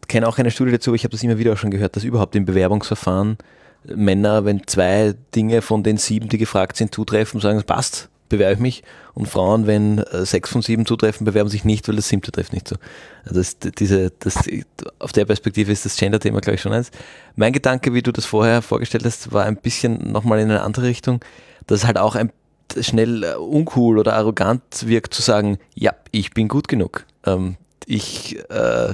kenne auch eine Studie dazu, ich habe das immer wieder auch schon gehört, dass überhaupt im Bewerbungsverfahren Männer, wenn zwei Dinge von den sieben, die gefragt sind, zutreffen, sagen, es passt, bewerbe ich mich. Und Frauen, wenn äh, sechs von sieben zutreffen, bewerben sich nicht, weil das siebte trifft nicht so. Also das, diese, das, auf der Perspektive ist das Gender-Thema, glaube ich, schon eins. Mein Gedanke, wie du das vorher vorgestellt hast, war ein bisschen nochmal in eine andere Richtung, dass halt auch ein schnell äh, uncool oder arrogant wirkt zu sagen, ja, ich bin gut genug. Ähm, ich äh,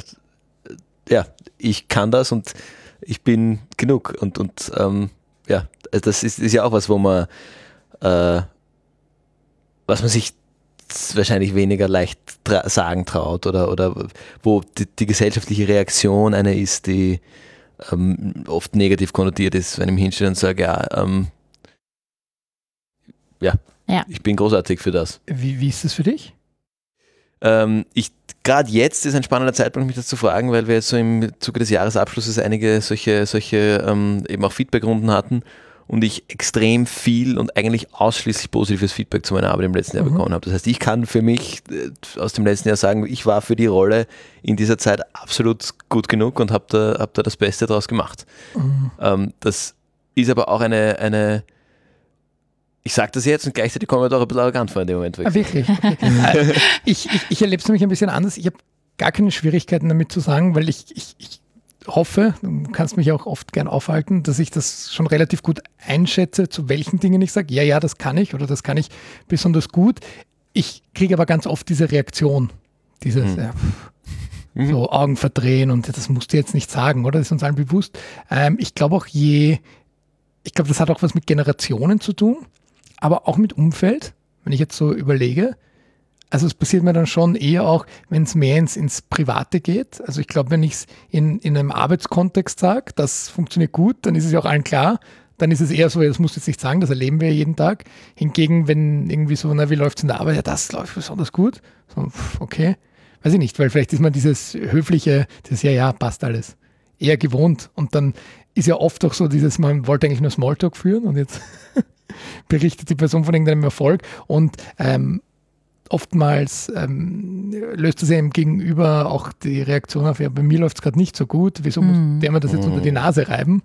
ja, ich kann das und ich bin genug. Und, und ähm, ja, das ist, ist ja auch was, wo man, äh, was man sich wahrscheinlich weniger leicht tra sagen traut oder, oder wo die, die, gesellschaftliche Reaktion eine ist, die ähm, oft negativ konnotiert ist, wenn ich mich hinstelle und sage, ja, ähm, ja, ja, ich bin großartig für das. Wie, wie ist das für dich? Ähm, ich gerade jetzt ist ein spannender Zeitpunkt, mich das zu fragen, weil wir jetzt so im Zuge des Jahresabschlusses einige solche, solche ähm, eben auch Feedbackrunden hatten und ich extrem viel und eigentlich ausschließlich positives Feedback zu meiner Arbeit im letzten Jahr mhm. bekommen habe. Das heißt, ich kann für mich äh, aus dem letzten Jahr sagen, ich war für die Rolle in dieser Zeit absolut gut genug und habe da, hab da das Beste draus gemacht. Mhm. Ähm, das ist aber auch eine, eine ich sage das jetzt und gleichzeitig kommen wir doch ein bisschen arrogant vor in dem Moment. Ah, wirklich? Ich ich, ich erlebe es nämlich ein bisschen anders. Ich habe gar keine Schwierigkeiten damit zu sagen, weil ich, ich, ich hoffe, du kannst mich auch oft gern aufhalten, dass ich das schon relativ gut einschätze, zu welchen Dingen ich sage, ja, ja, das kann ich oder das kann ich besonders gut. Ich kriege aber ganz oft diese Reaktion, dieses, mhm. ja, mhm. so Augen verdrehen und das musst du jetzt nicht sagen, oder? Das ist uns allen bewusst. Ähm, ich glaube auch je, ich glaube, das hat auch was mit Generationen zu tun aber auch mit Umfeld, wenn ich jetzt so überlege. Also es passiert mir dann schon eher auch, wenn es mehr ins, ins Private geht. Also ich glaube, wenn ich es in, in einem Arbeitskontext sage, das funktioniert gut, dann ist es ja auch allen klar. Dann ist es eher so, das muss jetzt nicht sagen, das erleben wir jeden Tag. Hingegen, wenn irgendwie so, na, wie läuft es in der Arbeit? Ja, das läuft besonders gut. So, okay. Weiß ich nicht, weil vielleicht ist man dieses höfliche, das ja, ja, passt alles, eher gewohnt. Und dann ist ja oft auch so dieses, man wollte eigentlich nur Smalltalk führen und jetzt (laughs) berichtet die Person von irgendeinem Erfolg und ähm, oftmals ähm, löst das ja im Gegenüber auch die Reaktion auf, ja, bei mir läuft es gerade nicht so gut, wieso muss mm. der mir das jetzt unter die Nase reiben,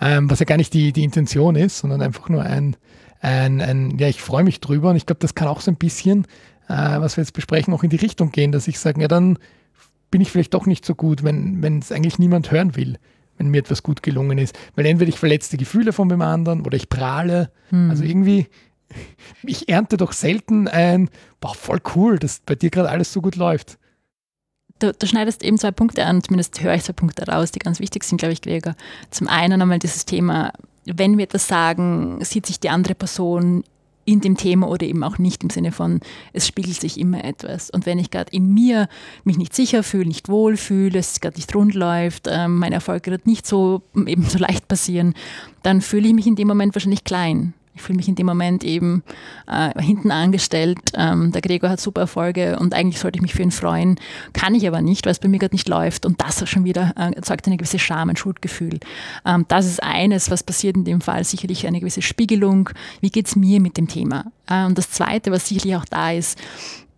ähm, was ja gar nicht die, die Intention ist, sondern einfach nur ein, ein, ein ja, ich freue mich drüber und ich glaube, das kann auch so ein bisschen, äh, was wir jetzt besprechen, auch in die Richtung gehen, dass ich sage, ja, dann bin ich vielleicht doch nicht so gut, wenn es eigentlich niemand hören will wenn mir etwas gut gelungen ist. Weil entweder ich verletzte Gefühle von dem anderen oder ich prahle. Hm. Also irgendwie, (laughs) ich ernte doch selten ein, boah, voll cool, dass bei dir gerade alles so gut läuft. Du, du, schneidest eben zwei Punkte an, zumindest höre ich zwei Punkte raus, die ganz wichtig sind, glaube ich, Gregor. Zum einen einmal dieses Thema, wenn wir etwas sagen, sieht sich die andere Person in dem Thema oder eben auch nicht im Sinne von, es spiegelt sich immer etwas. Und wenn ich gerade in mir mich nicht sicher fühle, nicht wohl fühle, es gerade nicht rund läuft, äh, mein Erfolg gerade nicht so eben so leicht passieren, dann fühle ich mich in dem Moment wahrscheinlich klein. Ich fühle mich in dem Moment eben äh, hinten angestellt. Ähm, der Gregor hat super Erfolge und eigentlich sollte ich mich für ihn freuen. Kann ich aber nicht, weil es bei mir gerade nicht läuft. Und das schon wieder äh, erzeugt eine gewisse Scham, ein Schuldgefühl. Ähm, das ist eines, was passiert in dem Fall. Sicherlich eine gewisse Spiegelung. Wie geht es mir mit dem Thema? Äh, und das Zweite, was sicherlich auch da ist,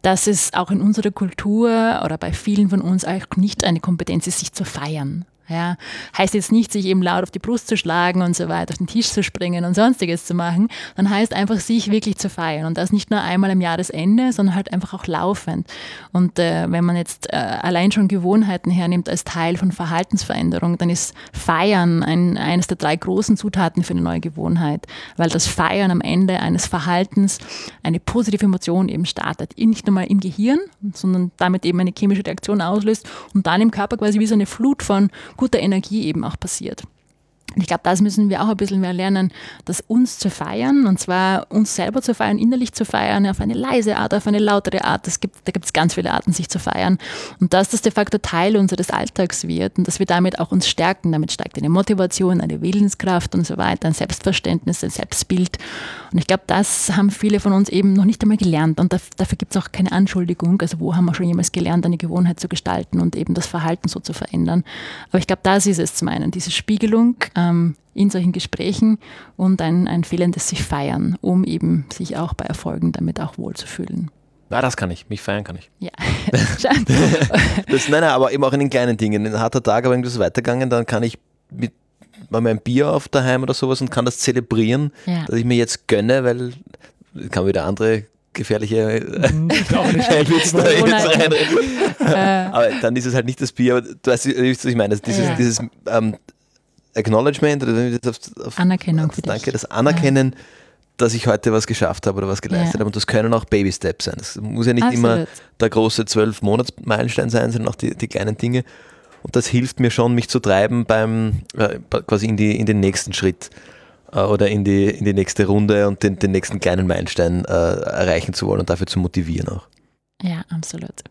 dass es auch in unserer Kultur oder bei vielen von uns auch nicht eine Kompetenz ist, sich zu feiern. Ja, heißt jetzt nicht, sich eben laut auf die Brust zu schlagen und so weiter, auf den Tisch zu springen und sonstiges zu machen, dann heißt einfach, sich wirklich zu feiern. Und das nicht nur einmal im Jahresende, sondern halt einfach auch laufend. Und äh, wenn man jetzt äh, allein schon Gewohnheiten hernimmt als Teil von Verhaltensveränderung, dann ist Feiern ein, eines der drei großen Zutaten für eine neue Gewohnheit, weil das Feiern am Ende eines Verhaltens eine positive Emotion eben startet. Nicht nur mal im Gehirn, sondern damit eben eine chemische Reaktion auslöst und dann im Körper quasi wie so eine Flut von guter Energie eben auch passiert. Und ich glaube, das müssen wir auch ein bisschen mehr lernen, das uns zu feiern und zwar uns selber zu feiern, innerlich zu feiern, auf eine leise Art, auf eine lautere Art. Es gibt, da gibt es ganz viele Arten, sich zu feiern. Und dass das de facto Teil unseres Alltags wird und dass wir damit auch uns stärken. Damit steigt eine Motivation, eine Willenskraft und so weiter, ein Selbstverständnis, ein Selbstbild. Und ich glaube, das haben viele von uns eben noch nicht einmal gelernt. Und dafür gibt es auch keine Anschuldigung. Also wo haben wir schon jemals gelernt, eine Gewohnheit zu gestalten und eben das Verhalten so zu verändern. Aber ich glaube, das ist es zum einen, diese Spiegelung ähm, in solchen Gesprächen und ein, ein fehlendes sich feiern, um eben sich auch bei Erfolgen damit auch wohlzufühlen. Ja, das kann ich. Mich feiern kann ich. Ja. (laughs) (laughs) das, nein, nein, aber eben auch in den kleinen Dingen. Ein harter Tag, aber irgendwas weitergegangen, dann kann ich mit mal mein Bier auf daheim oder sowas und kann das zelebrieren, ja. dass ich mir jetzt gönne, weil kann wieder andere gefährliche mhm, (laughs) Witz da jetzt reinreden. aber dann ist es halt nicht das Bier, aber du weißt, was ich meine, dieses, ja. dieses ähm, Acknowledgement oder auf, auf, Anerkennung auf, Danke, das Anerkennen, ja. dass ich heute was geschafft habe oder was geleistet habe und das können auch Baby Steps sein. Das muss ja nicht Absolut. immer der große zwölf Monats Meilenstein sein, sondern auch die, die kleinen Dinge. Und das hilft mir schon, mich zu treiben beim äh, quasi in, die, in den nächsten Schritt äh, oder in die, in die nächste Runde und den, den nächsten kleinen Meilenstein äh, erreichen zu wollen und dafür zu motivieren auch. Ja, absolut.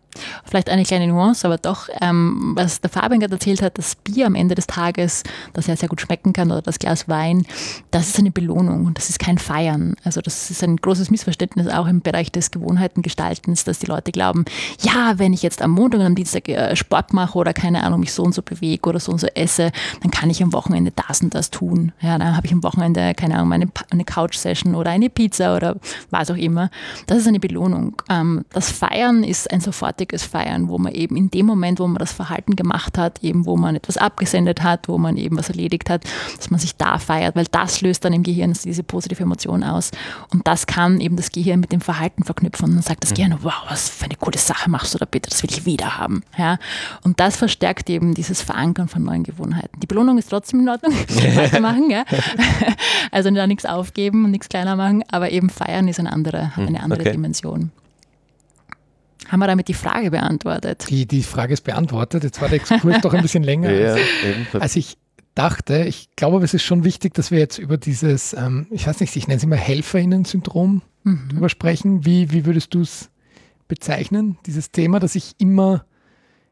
Vielleicht eine kleine Nuance, aber doch, ähm, was der Fabian gerade erzählt hat, das Bier am Ende des Tages, das ja sehr gut schmecken kann, oder das Glas Wein, das ist eine Belohnung und das ist kein Feiern. Also das ist ein großes Missverständnis auch im Bereich des Gewohnheitengestaltens, dass die Leute glauben, ja, wenn ich jetzt am Montag und am Dienstag äh, Sport mache oder keine Ahnung, mich so und so bewege oder so und so esse, dann kann ich am Wochenende das und das tun. Ja, dann habe ich am Wochenende, keine Ahnung, eine, eine Couch-Session oder eine Pizza oder was auch immer. Das ist eine Belohnung. Ähm, das Feiern ist ein sofort großartiges Feiern, wo man eben in dem Moment, wo man das Verhalten gemacht hat, eben wo man etwas abgesendet hat, wo man eben was erledigt hat, dass man sich da feiert, weil das löst dann im Gehirn diese positive Emotion aus. Und das kann eben das Gehirn mit dem Verhalten verknüpfen. Und sagt das mhm. Gehirn, wow, was für eine coole Sache machst du da bitte, das will ich wieder haben. Ja? Und das verstärkt eben dieses Verankern von neuen Gewohnheiten. Die Belohnung ist trotzdem in Ordnung, (laughs) (laughs) weitermachen, ja? also da nichts aufgeben und nichts kleiner machen, aber eben feiern ist eine andere, eine hm, andere okay. Dimension. Haben wir damit die Frage beantwortet? Die, die Frage ist beantwortet. Jetzt war der Exkurs doch ein bisschen länger. (laughs) Ja, als, als ich dachte. Ich glaube, es ist schon wichtig, dass wir jetzt über dieses, ähm, ich weiß nicht, ich nenne es immer Helferinnen-Syndrom mhm. drüber sprechen. Wie, wie würdest du es bezeichnen, dieses Thema, dass ich immer,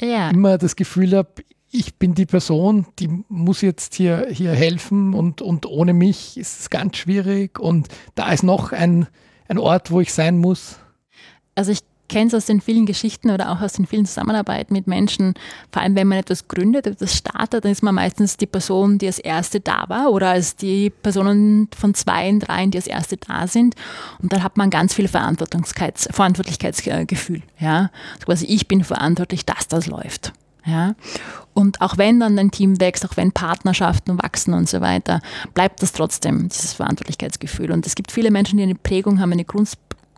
ja. immer das Gefühl habe, ich bin die Person, die muss jetzt hier, hier helfen und, und ohne mich ist es ganz schwierig und da ist noch ein, ein Ort, wo ich sein muss. Also ich kenne es aus den vielen Geschichten oder auch aus den vielen Zusammenarbeiten mit Menschen, vor allem wenn man etwas gründet, etwas startet, dann ist man meistens die Person, die als erste da war oder als die Personen von zwei, dreien, die als erste da sind. Und dann hat man ganz viel Verantwortlichkeitsgefühl. Ja? Also quasi ich bin verantwortlich, dass das läuft. Ja? Und auch wenn dann ein Team wächst, auch wenn Partnerschaften wachsen und so weiter, bleibt das trotzdem, dieses Verantwortlichkeitsgefühl. Und es gibt viele Menschen, die eine Prägung haben, eine Grund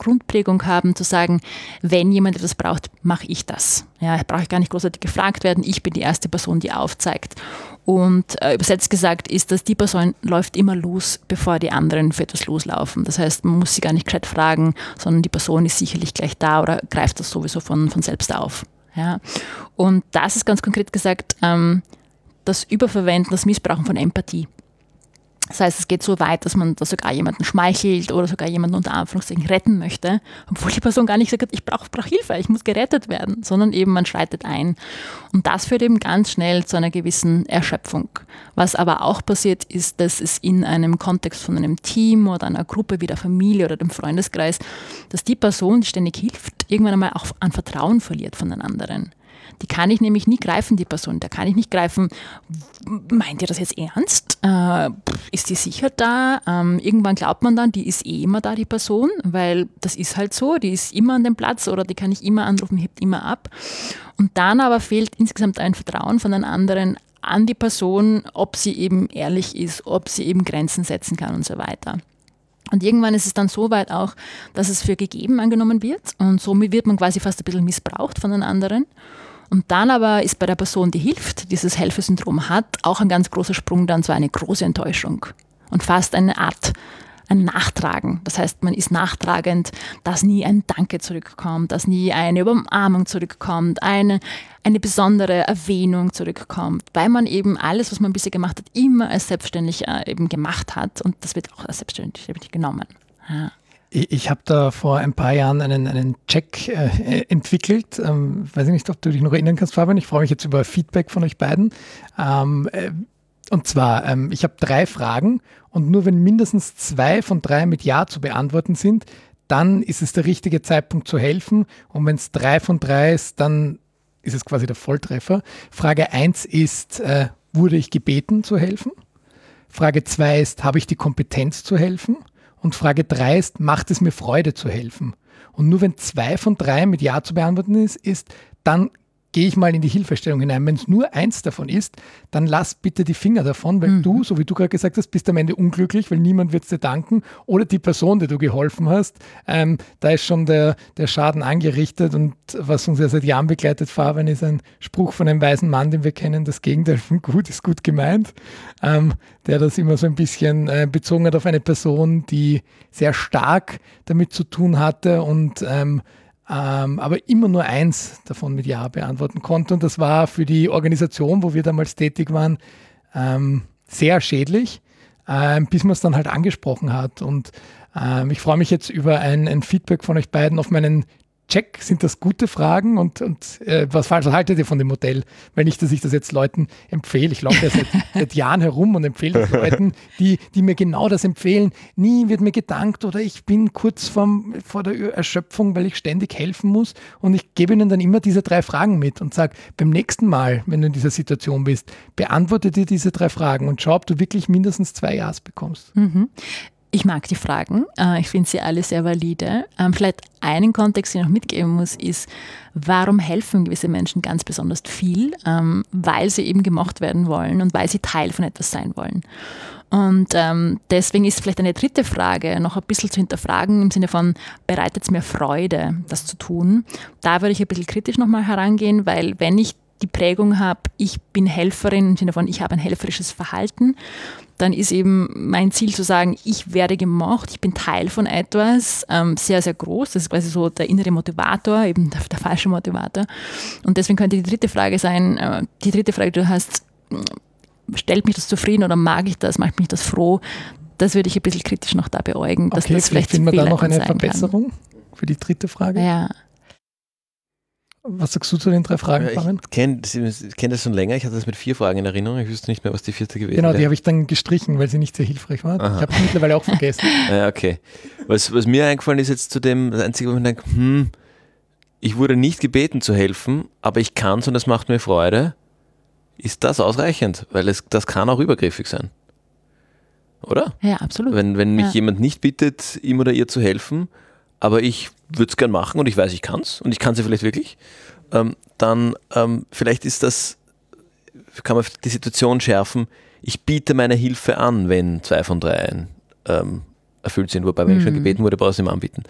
Grundprägung haben, zu sagen, wenn jemand etwas braucht, mache ich das. Ja, brauche gar nicht großartig gefragt werden. Ich bin die erste Person, die aufzeigt. Und äh, übersetzt gesagt ist, dass die Person läuft immer los, bevor die anderen für etwas loslaufen. Das heißt, man muss sie gar nicht gescheit fragen, sondern die Person ist sicherlich gleich da oder greift das sowieso von, von selbst auf. Ja. Und das ist ganz konkret gesagt ähm, das Überverwenden, das Missbrauchen von Empathie. Das heißt, es geht so weit, dass man da sogar jemanden schmeichelt oder sogar jemanden unter Anführungszeichen retten möchte, obwohl die Person gar nicht sagt, ich brauche brauch Hilfe, ich muss gerettet werden, sondern eben man schreitet ein. Und das führt eben ganz schnell zu einer gewissen Erschöpfung. Was aber auch passiert ist, dass es in einem Kontext von einem Team oder einer Gruppe wie der Familie oder dem Freundeskreis, dass die Person, die ständig hilft, irgendwann einmal auch an Vertrauen verliert von den anderen. Die kann ich nämlich nie greifen, die Person. Da kann ich nicht greifen, meint ihr das jetzt ernst? Äh, ist die sicher da? Ähm, irgendwann glaubt man dann, die ist eh immer da, die Person, weil das ist halt so, die ist immer an dem Platz oder die kann ich immer anrufen, hebt immer ab. Und dann aber fehlt insgesamt ein Vertrauen von den anderen an die Person, ob sie eben ehrlich ist, ob sie eben Grenzen setzen kann und so weiter. Und irgendwann ist es dann so weit auch, dass es für gegeben angenommen wird und somit wird man quasi fast ein bisschen missbraucht von den anderen. Und dann aber ist bei der Person, die hilft, dieses Helfersyndrom hat, auch ein ganz großer Sprung dann zu einer große Enttäuschung und fast eine Art ein Nachtragen. Das heißt, man ist nachtragend, dass nie ein Danke zurückkommt, dass nie eine Umarmung zurückkommt, eine, eine besondere Erwähnung zurückkommt, weil man eben alles, was man bisher gemacht hat, immer als selbstständig äh, eben gemacht hat und das wird auch als selbstständig genommen. Ja. Ich, ich habe da vor ein paar Jahren einen, einen Check äh, entwickelt. Ähm, weiß ich nicht, ob du dich noch erinnern kannst, Fabian. Ich freue mich jetzt über Feedback von euch beiden. Ähm, äh, und zwar, ähm, ich habe drei Fragen und nur wenn mindestens zwei von drei mit Ja zu beantworten sind, dann ist es der richtige Zeitpunkt zu helfen. Und wenn es drei von drei ist, dann ist es quasi der Volltreffer. Frage 1 ist, äh, wurde ich gebeten zu helfen? Frage 2 ist, habe ich die Kompetenz zu helfen? Und Frage 3 ist, macht es mir Freude zu helfen? Und nur wenn zwei von drei mit Ja zu beantworten ist, ist dann gehe ich mal in die Hilfestellung hinein. Wenn es nur eins davon ist, dann lass bitte die Finger davon, weil mhm. du, so wie du gerade gesagt hast, bist am Ende unglücklich, weil niemand wird es dir danken. Oder die Person, der du geholfen hast, ähm, da ist schon der, der Schaden angerichtet. Und was uns ja seit Jahren begleitet, Fabian, ist ein Spruch von einem weisen Mann, den wir kennen, das Gegenteil von gut ist gut gemeint, ähm, der das immer so ein bisschen äh, bezogen hat auf eine Person, die sehr stark damit zu tun hatte und ähm, ähm, aber immer nur eins davon mit Ja beantworten konnte. Und das war für die Organisation, wo wir damals tätig waren, ähm, sehr schädlich, ähm, bis man es dann halt angesprochen hat. Und ähm, ich freue mich jetzt über ein, ein Feedback von euch beiden auf meinen check, sind das gute Fragen und, und äh, was, was haltet ihr von dem Modell? Weil nicht, dass ich das jetzt Leuten empfehle. Ich laufe ja seit, (laughs) seit, Jahren herum und empfehle Leuten, die, die mir genau das empfehlen. Nie wird mir gedankt oder ich bin kurz vorm, vor der Erschöpfung, weil ich ständig helfen muss. Und ich gebe ihnen dann immer diese drei Fragen mit und sage, beim nächsten Mal, wenn du in dieser Situation bist, beantworte dir diese drei Fragen und schau, ob du wirklich mindestens zwei Ja's bekommst. Mhm. Ich mag die Fragen. Äh, ich finde sie alle sehr valide. Ähm, vielleicht einen Kontext, den ich noch mitgeben muss, ist, warum helfen gewisse Menschen ganz besonders viel? Ähm, weil sie eben gemocht werden wollen und weil sie Teil von etwas sein wollen. Und ähm, deswegen ist vielleicht eine dritte Frage noch ein bisschen zu hinterfragen im Sinne von, bereitet es mir Freude, das zu tun? Da würde ich ein bisschen kritisch nochmal herangehen, weil wenn ich die Prägung habe, ich bin Helferin im Sinne von, ich habe ein helferisches Verhalten, dann ist eben mein Ziel zu sagen, ich werde gemocht, ich bin Teil von etwas, ähm, sehr, sehr groß. Das ist quasi so der innere Motivator, eben der, der falsche Motivator. Und deswegen könnte die dritte Frage sein, äh, die dritte Frage, die du hast, stellt mich das zufrieden oder mag ich das, macht mich das froh? Das würde ich ein bisschen kritisch noch da beäugen, dass okay, das vielleicht finden wir da noch eine Verbesserung kann. für die dritte Frage. Ja. Was sagst du zu den drei Fragen, ja, Ich kenne kenn das schon länger. Ich hatte das mit vier Fragen in Erinnerung. Ich wüsste nicht mehr, was die vierte gewesen genau, wäre. Genau, die habe ich dann gestrichen, weil sie nicht sehr hilfreich war. Aha. Ich habe sie mittlerweile auch vergessen. (laughs) Ja, okay. Was, was mir eingefallen ist jetzt zu dem, das Einzige, wo ich denke, hm, ich wurde nicht gebeten zu helfen, aber ich kann es und das macht mir Freude. Ist das ausreichend? Weil es, das kann auch übergriffig sein. Oder? Ja, absolut. Wenn, wenn mich ja. jemand nicht bittet, ihm oder ihr zu helfen, aber ich würde es gern machen und ich weiß, ich kann es und ich kann es ja vielleicht wirklich, ähm, dann ähm, vielleicht ist das, kann man die Situation schärfen, ich biete meine Hilfe an, wenn zwei von drei ähm, erfüllt sind, wobei, wenn mhm. ich schon mhm. gebeten wurde, brauche ich es ihm anbieten.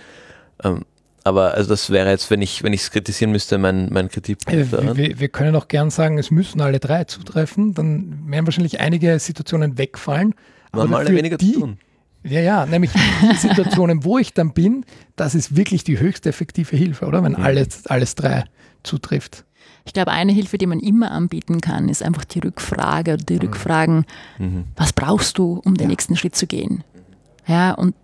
Ähm, aber also das wäre jetzt, wenn ich wenn es kritisieren müsste, mein, mein Kritikpunkt. Äh, wir, wir, können auch gern sagen, es müssen alle drei zutreffen, dann werden wahrscheinlich einige Situationen wegfallen. Aber mal weniger die, ja, ja, nämlich die Situationen, wo ich dann bin, das ist wirklich die höchst effektive Hilfe, oder? Wenn alles, alles drei zutrifft. Ich glaube, eine Hilfe, die man immer anbieten kann, ist einfach die Rückfrage oder die mhm. Rückfragen, mhm. was brauchst du, um den ja. nächsten Schritt zu gehen? Ja, und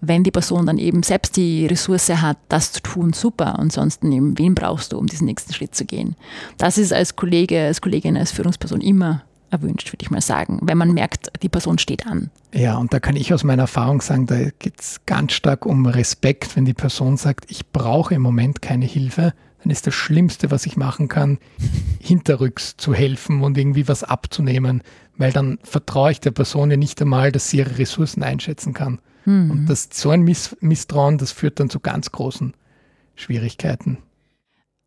wenn die Person dann eben selbst die Ressource hat, das zu tun, super. Ansonsten eben, wen brauchst du, um diesen nächsten Schritt zu gehen? Das ist als Kollege, als Kollegin, als Führungsperson immer erwünscht, würde ich mal sagen, wenn man merkt, die Person steht an. Ja, und da kann ich aus meiner Erfahrung sagen, da geht es ganz stark um Respekt, wenn die Person sagt, ich brauche im Moment keine Hilfe, dann ist das Schlimmste, was ich machen kann, (laughs) hinterrücks zu helfen und irgendwie was abzunehmen, weil dann vertraue ich der Person ja nicht einmal, dass sie ihre Ressourcen einschätzen kann. Mhm. Und das, so ein Miss Misstrauen, das führt dann zu ganz großen Schwierigkeiten.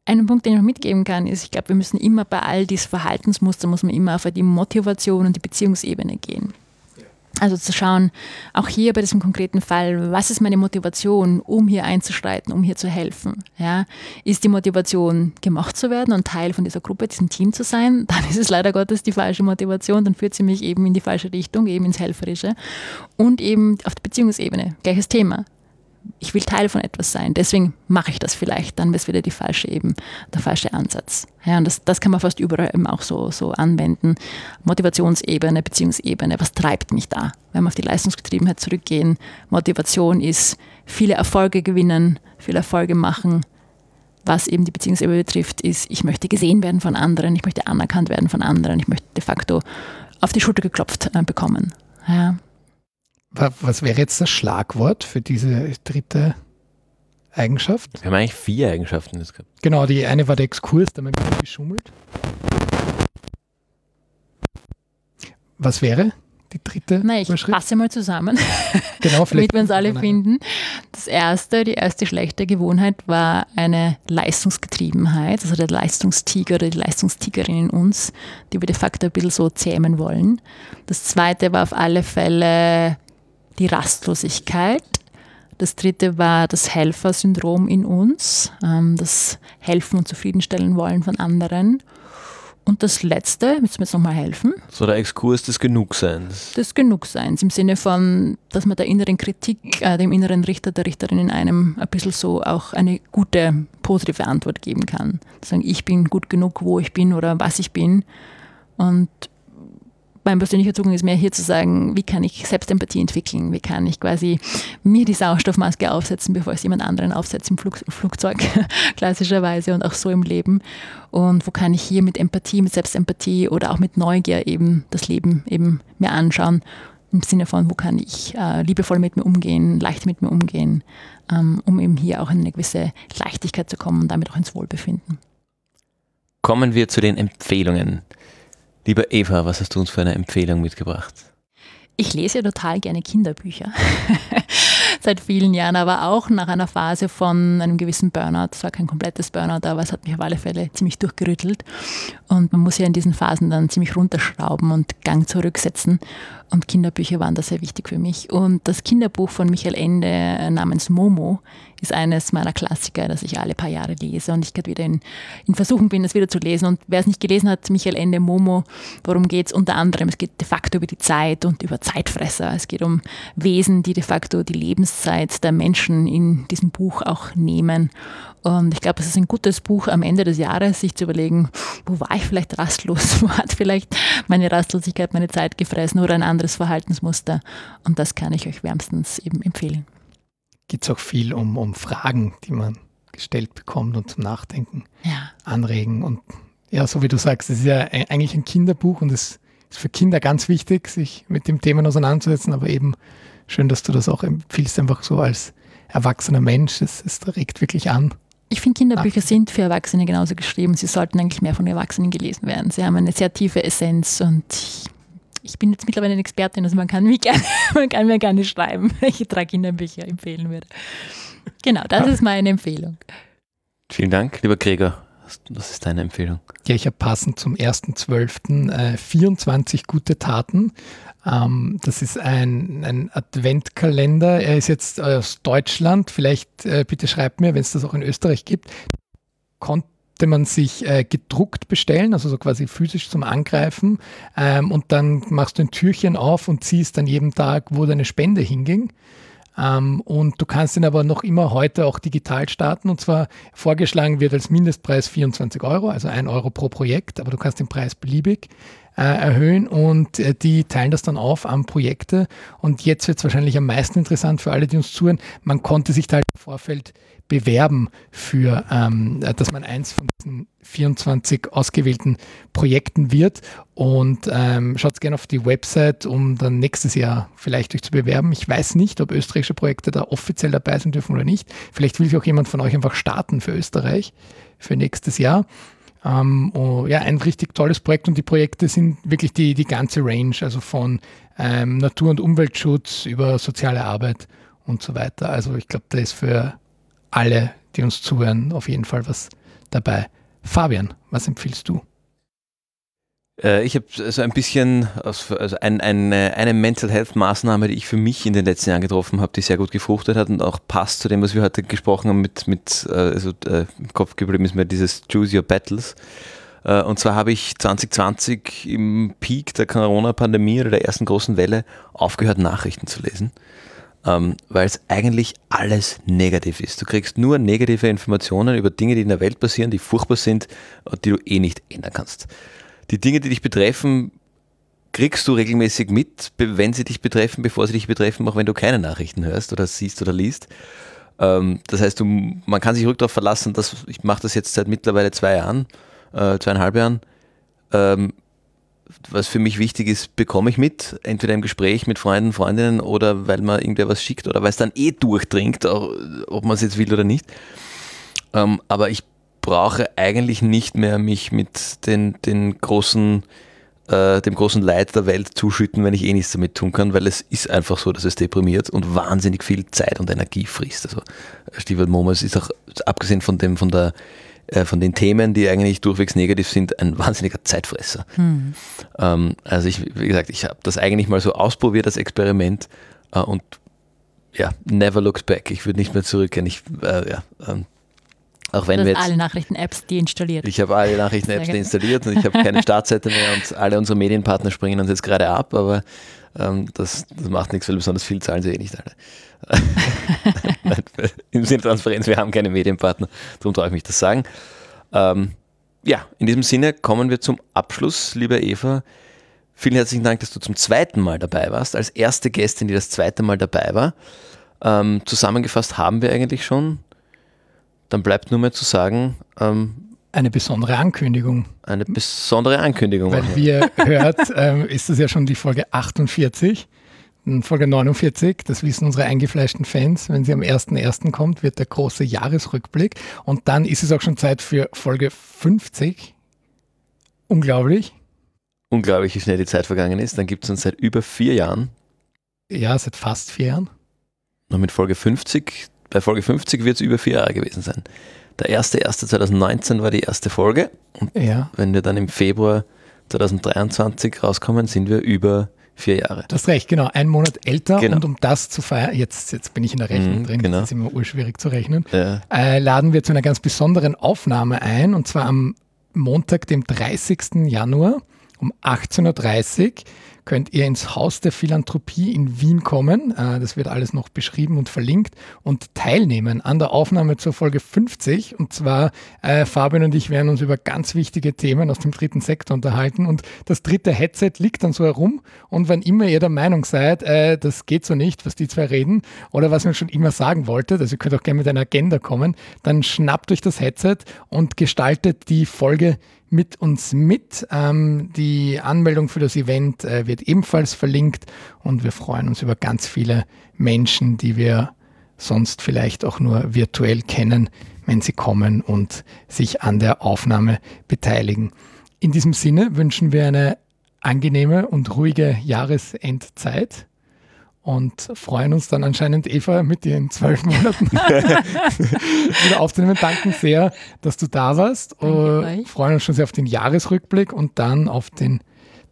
Einen Punkt, den ich noch mitgeben kann, ist, ich glaube, wir müssen immer bei all diesen Verhaltensmustern, muss man immer auf die Motivation und die Beziehungsebene gehen. Also zu schauen, auch hier bei diesem konkreten Fall, was ist meine Motivation, um hier einzuschreiten, um hier zu helfen? Ja, ist die Motivation, gemacht zu werden und Teil von dieser Gruppe, diesem Team zu sein? (laughs) Dann ist es leider Gottes die falsche Motivation, dann führt sie mich eben in die falsche Richtung, eben ins Helferische. Und eben auf der Beziehungsebene, gleiches Thema ich will Teil von etwas sein, deswegen mache ich das vielleicht, dann ist wieder die falsche eben, der falsche Ansatz. Ja, und das, das kann man fast überall eben auch so, so anwenden. Motivationsebene, Beziehungsebene, was treibt mich da? Wenn wir auf die Leistungsgetriebenheit zurückgehen, Motivation ist viele Erfolge gewinnen, viele Erfolge machen. Was eben die Beziehungsebene betrifft, ist, ich möchte gesehen werden von anderen, ich möchte anerkannt werden von anderen, ich möchte de facto auf die Schulter geklopft äh, bekommen. Ja. Was wäre jetzt das Schlagwort für diese dritte Eigenschaft? Wir haben eigentlich vier Eigenschaften jetzt gehabt. Genau, die eine war der Exkurs, da haben wir ein bisschen geschummelt. Was wäre die dritte Na, ich fasse mal zusammen, (laughs) genau, (laughs) damit wir uns alle finden. Das erste, die erste schlechte Gewohnheit war eine Leistungsgetriebenheit, also der Leistungstiger oder die Leistungstigerin in uns, die wir de facto ein bisschen so zähmen wollen. Das zweite war auf alle Fälle die Rastlosigkeit. Das dritte war das Helfersyndrom in uns, ähm, das Helfen und zufriedenstellen wollen von anderen. Und das letzte, willst du mir jetzt nochmal helfen? So der Exkurs des Genugseins. Des Genugseins, im Sinne von, dass man der inneren Kritik, äh, dem inneren Richter, der Richterin in einem ein bisschen so auch eine gute, positive Antwort geben kann. Sagen, ich bin gut genug, wo ich bin oder was ich bin. Und mein persönlicher Zugang ist mehr hier zu sagen, wie kann ich Selbstempathie entwickeln, wie kann ich quasi mir die Sauerstoffmaske aufsetzen, bevor ich es jemand anderen aufsetze im Flug, Flugzeug, (laughs) klassischerweise und auch so im Leben. Und wo kann ich hier mit Empathie, mit Selbstempathie oder auch mit Neugier eben das Leben eben mir anschauen, im Sinne von, wo kann ich äh, liebevoll mit mir umgehen, leicht mit mir umgehen, ähm, um eben hier auch in eine gewisse Leichtigkeit zu kommen und damit auch ins Wohlbefinden. Kommen wir zu den Empfehlungen. Lieber Eva, was hast du uns für eine Empfehlung mitgebracht? Ich lese total gerne Kinderbücher. (laughs) Seit vielen Jahren, aber auch nach einer Phase von einem gewissen Burnout. Es war kein komplettes Burnout, aber es hat mich auf alle Fälle ziemlich durchgerüttelt. Und man muss ja in diesen Phasen dann ziemlich runterschrauben und Gang zurücksetzen. Und Kinderbücher waren da sehr wichtig für mich. Und das Kinderbuch von Michael Ende namens Momo ist eines meiner Klassiker, das ich alle paar Jahre lese und ich gerade wieder in, in Versuchung bin, das wieder zu lesen. Und wer es nicht gelesen hat, Michael Ende Momo, worum geht es unter anderem? Es geht de facto über die Zeit und über Zeitfresser. Es geht um Wesen, die de facto die Lebenszeit der Menschen in diesem Buch auch nehmen. Und ich glaube, es ist ein gutes Buch am Ende des Jahres, sich zu überlegen, wo war ich vielleicht rastlos, (laughs) wo hat vielleicht meine Rastlosigkeit meine Zeit gefressen oder ein anderes Verhaltensmuster. Und das kann ich euch wärmstens eben empfehlen geht es auch viel um, um Fragen, die man gestellt bekommt und zum Nachdenken ja. anregen. Und ja, so wie du sagst, es ist ja eigentlich ein Kinderbuch und es ist für Kinder ganz wichtig, sich mit dem Thema auseinanderzusetzen, aber eben schön, dass du das auch empfiehlst, einfach so als erwachsener Mensch. Es, es regt wirklich an. Ich finde, Kinderbücher Ach. sind für Erwachsene genauso geschrieben. Sie sollten eigentlich mehr von Erwachsenen gelesen werden. Sie haben eine sehr tiefe Essenz und ich ich bin jetzt mittlerweile eine Expertin, also man kann, mich gerne, (laughs) man kann mir gerne schreiben, (laughs) welche drei Kinderbücher empfehlen würde. Genau, das ist meine Empfehlung. Vielen Dank, lieber Gregor. Was ist deine Empfehlung? Ja, ich habe passend zum 1.12. Äh, 24 gute Taten. Ähm, das ist ein, ein, Adventkalender. Er ist jetzt aus Deutschland. Vielleicht äh, bitte schreibt mir, wenn es das auch in Österreich gibt. Konnte man sich äh, gedruckt bestellen, also so quasi physisch zum Angreifen. Ähm, und dann machst du ein Türchen auf und siehst dann jeden Tag, wo deine Spende hinging. Ähm, und du kannst ihn aber noch immer heute auch digital starten. Und zwar vorgeschlagen wird als Mindestpreis 24 Euro, also ein Euro pro Projekt, aber du kannst den Preis beliebig erhöhen und äh, die teilen das dann auf an Projekte. Und jetzt wird es wahrscheinlich am meisten interessant für alle, die uns zuhören. Man konnte sich da halt im Vorfeld bewerben für, ähm, dass man eins von diesen 24 ausgewählten Projekten wird. Und ähm, schaut gerne auf die Website, um dann nächstes Jahr vielleicht euch zu bewerben. Ich weiß nicht, ob österreichische Projekte da offiziell dabei sein dürfen oder nicht. Vielleicht will sich auch jemand von euch einfach starten für Österreich für nächstes Jahr. Ähm, oh, ja, ein richtig tolles Projekt und die Projekte sind wirklich die, die ganze Range, also von ähm, Natur- und Umweltschutz über soziale Arbeit und so weiter. Also ich glaube, da ist für alle, die uns zuhören, auf jeden Fall was dabei. Fabian, was empfiehlst du? Äh, ich habe so ein bisschen, also ein, eine, eine Mental Health Maßnahme, die ich für mich in den letzten Jahren getroffen habe, die sehr gut gefruchtet hat und auch passt zu dem, was wir heute gesprochen haben, mit, mit äh, also äh, im Kopf geblieben ist mir dieses Choose Your Battles. Und zwar habe ich 2020 im Peak der Corona-Pandemie oder der ersten großen Welle aufgehört, Nachrichten zu lesen, ähm, weil es eigentlich alles negativ ist. Du kriegst nur negative Informationen über Dinge, die in der Welt passieren, die furchtbar sind und die du eh nicht ändern kannst die Dinge, die dich betreffen, kriegst du regelmäßig mit, wenn sie dich betreffen, bevor sie dich betreffen, auch wenn du keine Nachrichten hörst oder siehst oder liest. Ähm, das heißt, du, man kann sich ruhig darauf verlassen, dass ich mache das jetzt seit mittlerweile zwei Jahren, äh, zweieinhalb Jahren. Ähm, was für mich wichtig ist, bekomme ich mit, entweder im Gespräch mit Freunden, Freundinnen oder weil man irgendwer was schickt oder weil es dann eh durchdringt, ob man es jetzt will oder nicht. Ähm, aber ich brauche eigentlich nicht mehr mich mit den, den großen, äh, dem großen Leid der Welt zuschütten, wenn ich eh nichts damit tun kann, weil es ist einfach so, dass es deprimiert und wahnsinnig viel Zeit und Energie frisst. Also Stichwort Momos ist auch, abgesehen von dem, von der äh, von den Themen, die eigentlich durchwegs negativ sind, ein wahnsinniger Zeitfresser. Hm. Ähm, also ich, wie gesagt, ich habe das eigentlich mal so ausprobiert, das Experiment äh, und ja, never looks back. Ich würde nicht mehr zurückgehen. Ich, äh, ja, ähm, auch wenn du jetzt, alle Nachrichten-Apps deinstalliert. Ich habe alle Nachrichten-Apps deinstalliert und ich habe keine Startseite mehr und alle unsere Medienpartner springen uns jetzt gerade ab, aber ähm, das, das macht nichts, weil besonders viel zahlen sie eh nicht alle. (laughs) Im Sinne Transparenz, wir haben keine Medienpartner, darum traue ich mich das sagen. Ähm, ja, in diesem Sinne kommen wir zum Abschluss, liebe Eva. Vielen herzlichen Dank, dass du zum zweiten Mal dabei warst, als erste Gästin, die das zweite Mal dabei war. Ähm, zusammengefasst haben wir eigentlich schon dann bleibt nur mehr zu sagen, ähm, eine besondere Ankündigung. Eine besondere Ankündigung. Weil wie ihr (laughs) hört, ähm, ist das ja schon die Folge 48. Folge 49, das wissen unsere eingefleischten Fans, wenn sie am 1.1. kommt, wird der große Jahresrückblick. Und dann ist es auch schon Zeit für Folge 50. Unglaublich. Unglaublich, wie schnell die Zeit vergangen ist. Dann gibt es uns seit über vier Jahren. Ja, seit fast vier Jahren. Noch mit Folge 50 bei Folge 50 wird es über vier Jahre gewesen sein. Der 1.1.2019 war die erste Folge. Und ja. wenn wir dann im Februar 2023 rauskommen, sind wir über vier Jahre. Du hast recht, genau. Ein Monat älter genau. und um das zu feiern, jetzt, jetzt bin ich in der Rechnung mm, drin, genau. das ist immer urschwierig zu rechnen, ja. äh, laden wir zu einer ganz besonderen Aufnahme ein und zwar am Montag, dem 30. Januar um 18.30 Uhr könnt ihr ins Haus der Philanthropie in Wien kommen. Äh, das wird alles noch beschrieben und verlinkt und teilnehmen an der Aufnahme zur Folge 50. Und zwar äh, Fabian und ich werden uns über ganz wichtige Themen aus dem dritten Sektor unterhalten. Und das dritte Headset liegt dann so herum. Und wenn immer ihr der Meinung seid, äh, das geht so nicht, was die zwei reden, oder was ihr schon immer sagen wolltet, also ihr könnt auch gerne mit einer Agenda kommen, dann schnappt euch das Headset und gestaltet die Folge mit uns mit. Ähm, die Anmeldung für das Event äh, wird ebenfalls verlinkt und wir freuen uns über ganz viele Menschen, die wir sonst vielleicht auch nur virtuell kennen, wenn sie kommen und sich an der Aufnahme beteiligen. In diesem Sinne wünschen wir eine angenehme und ruhige Jahresendzeit und freuen uns dann anscheinend, Eva, mit dir in zwölf Monaten (laughs) wieder aufzunehmen. Danken sehr, dass du da warst. Uh, freuen uns schon sehr auf den Jahresrückblick und dann auf den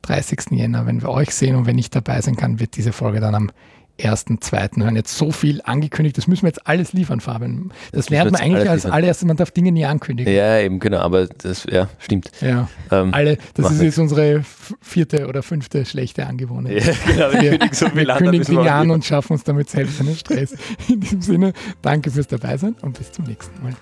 30. Jänner, wenn wir euch sehen und wenn ich dabei sein kann, wird diese Folge dann am ersten, zweiten hören. Jetzt so viel angekündigt, das müssen wir jetzt alles liefern, Fabian. Das, das lernt man eigentlich als allererstes, man darf Dinge nie ankündigen. Ja, eben, genau, aber das, ja, stimmt. Ja, ähm, alle, das ist jetzt unsere vierte oder fünfte schlechte Angewohnheit. Ja, genau, wir, wir, so wir kündigen Dinge an und schaffen uns damit selbst einen Stress. In diesem Sinne, danke fürs Dabeisein und bis zum nächsten Mal.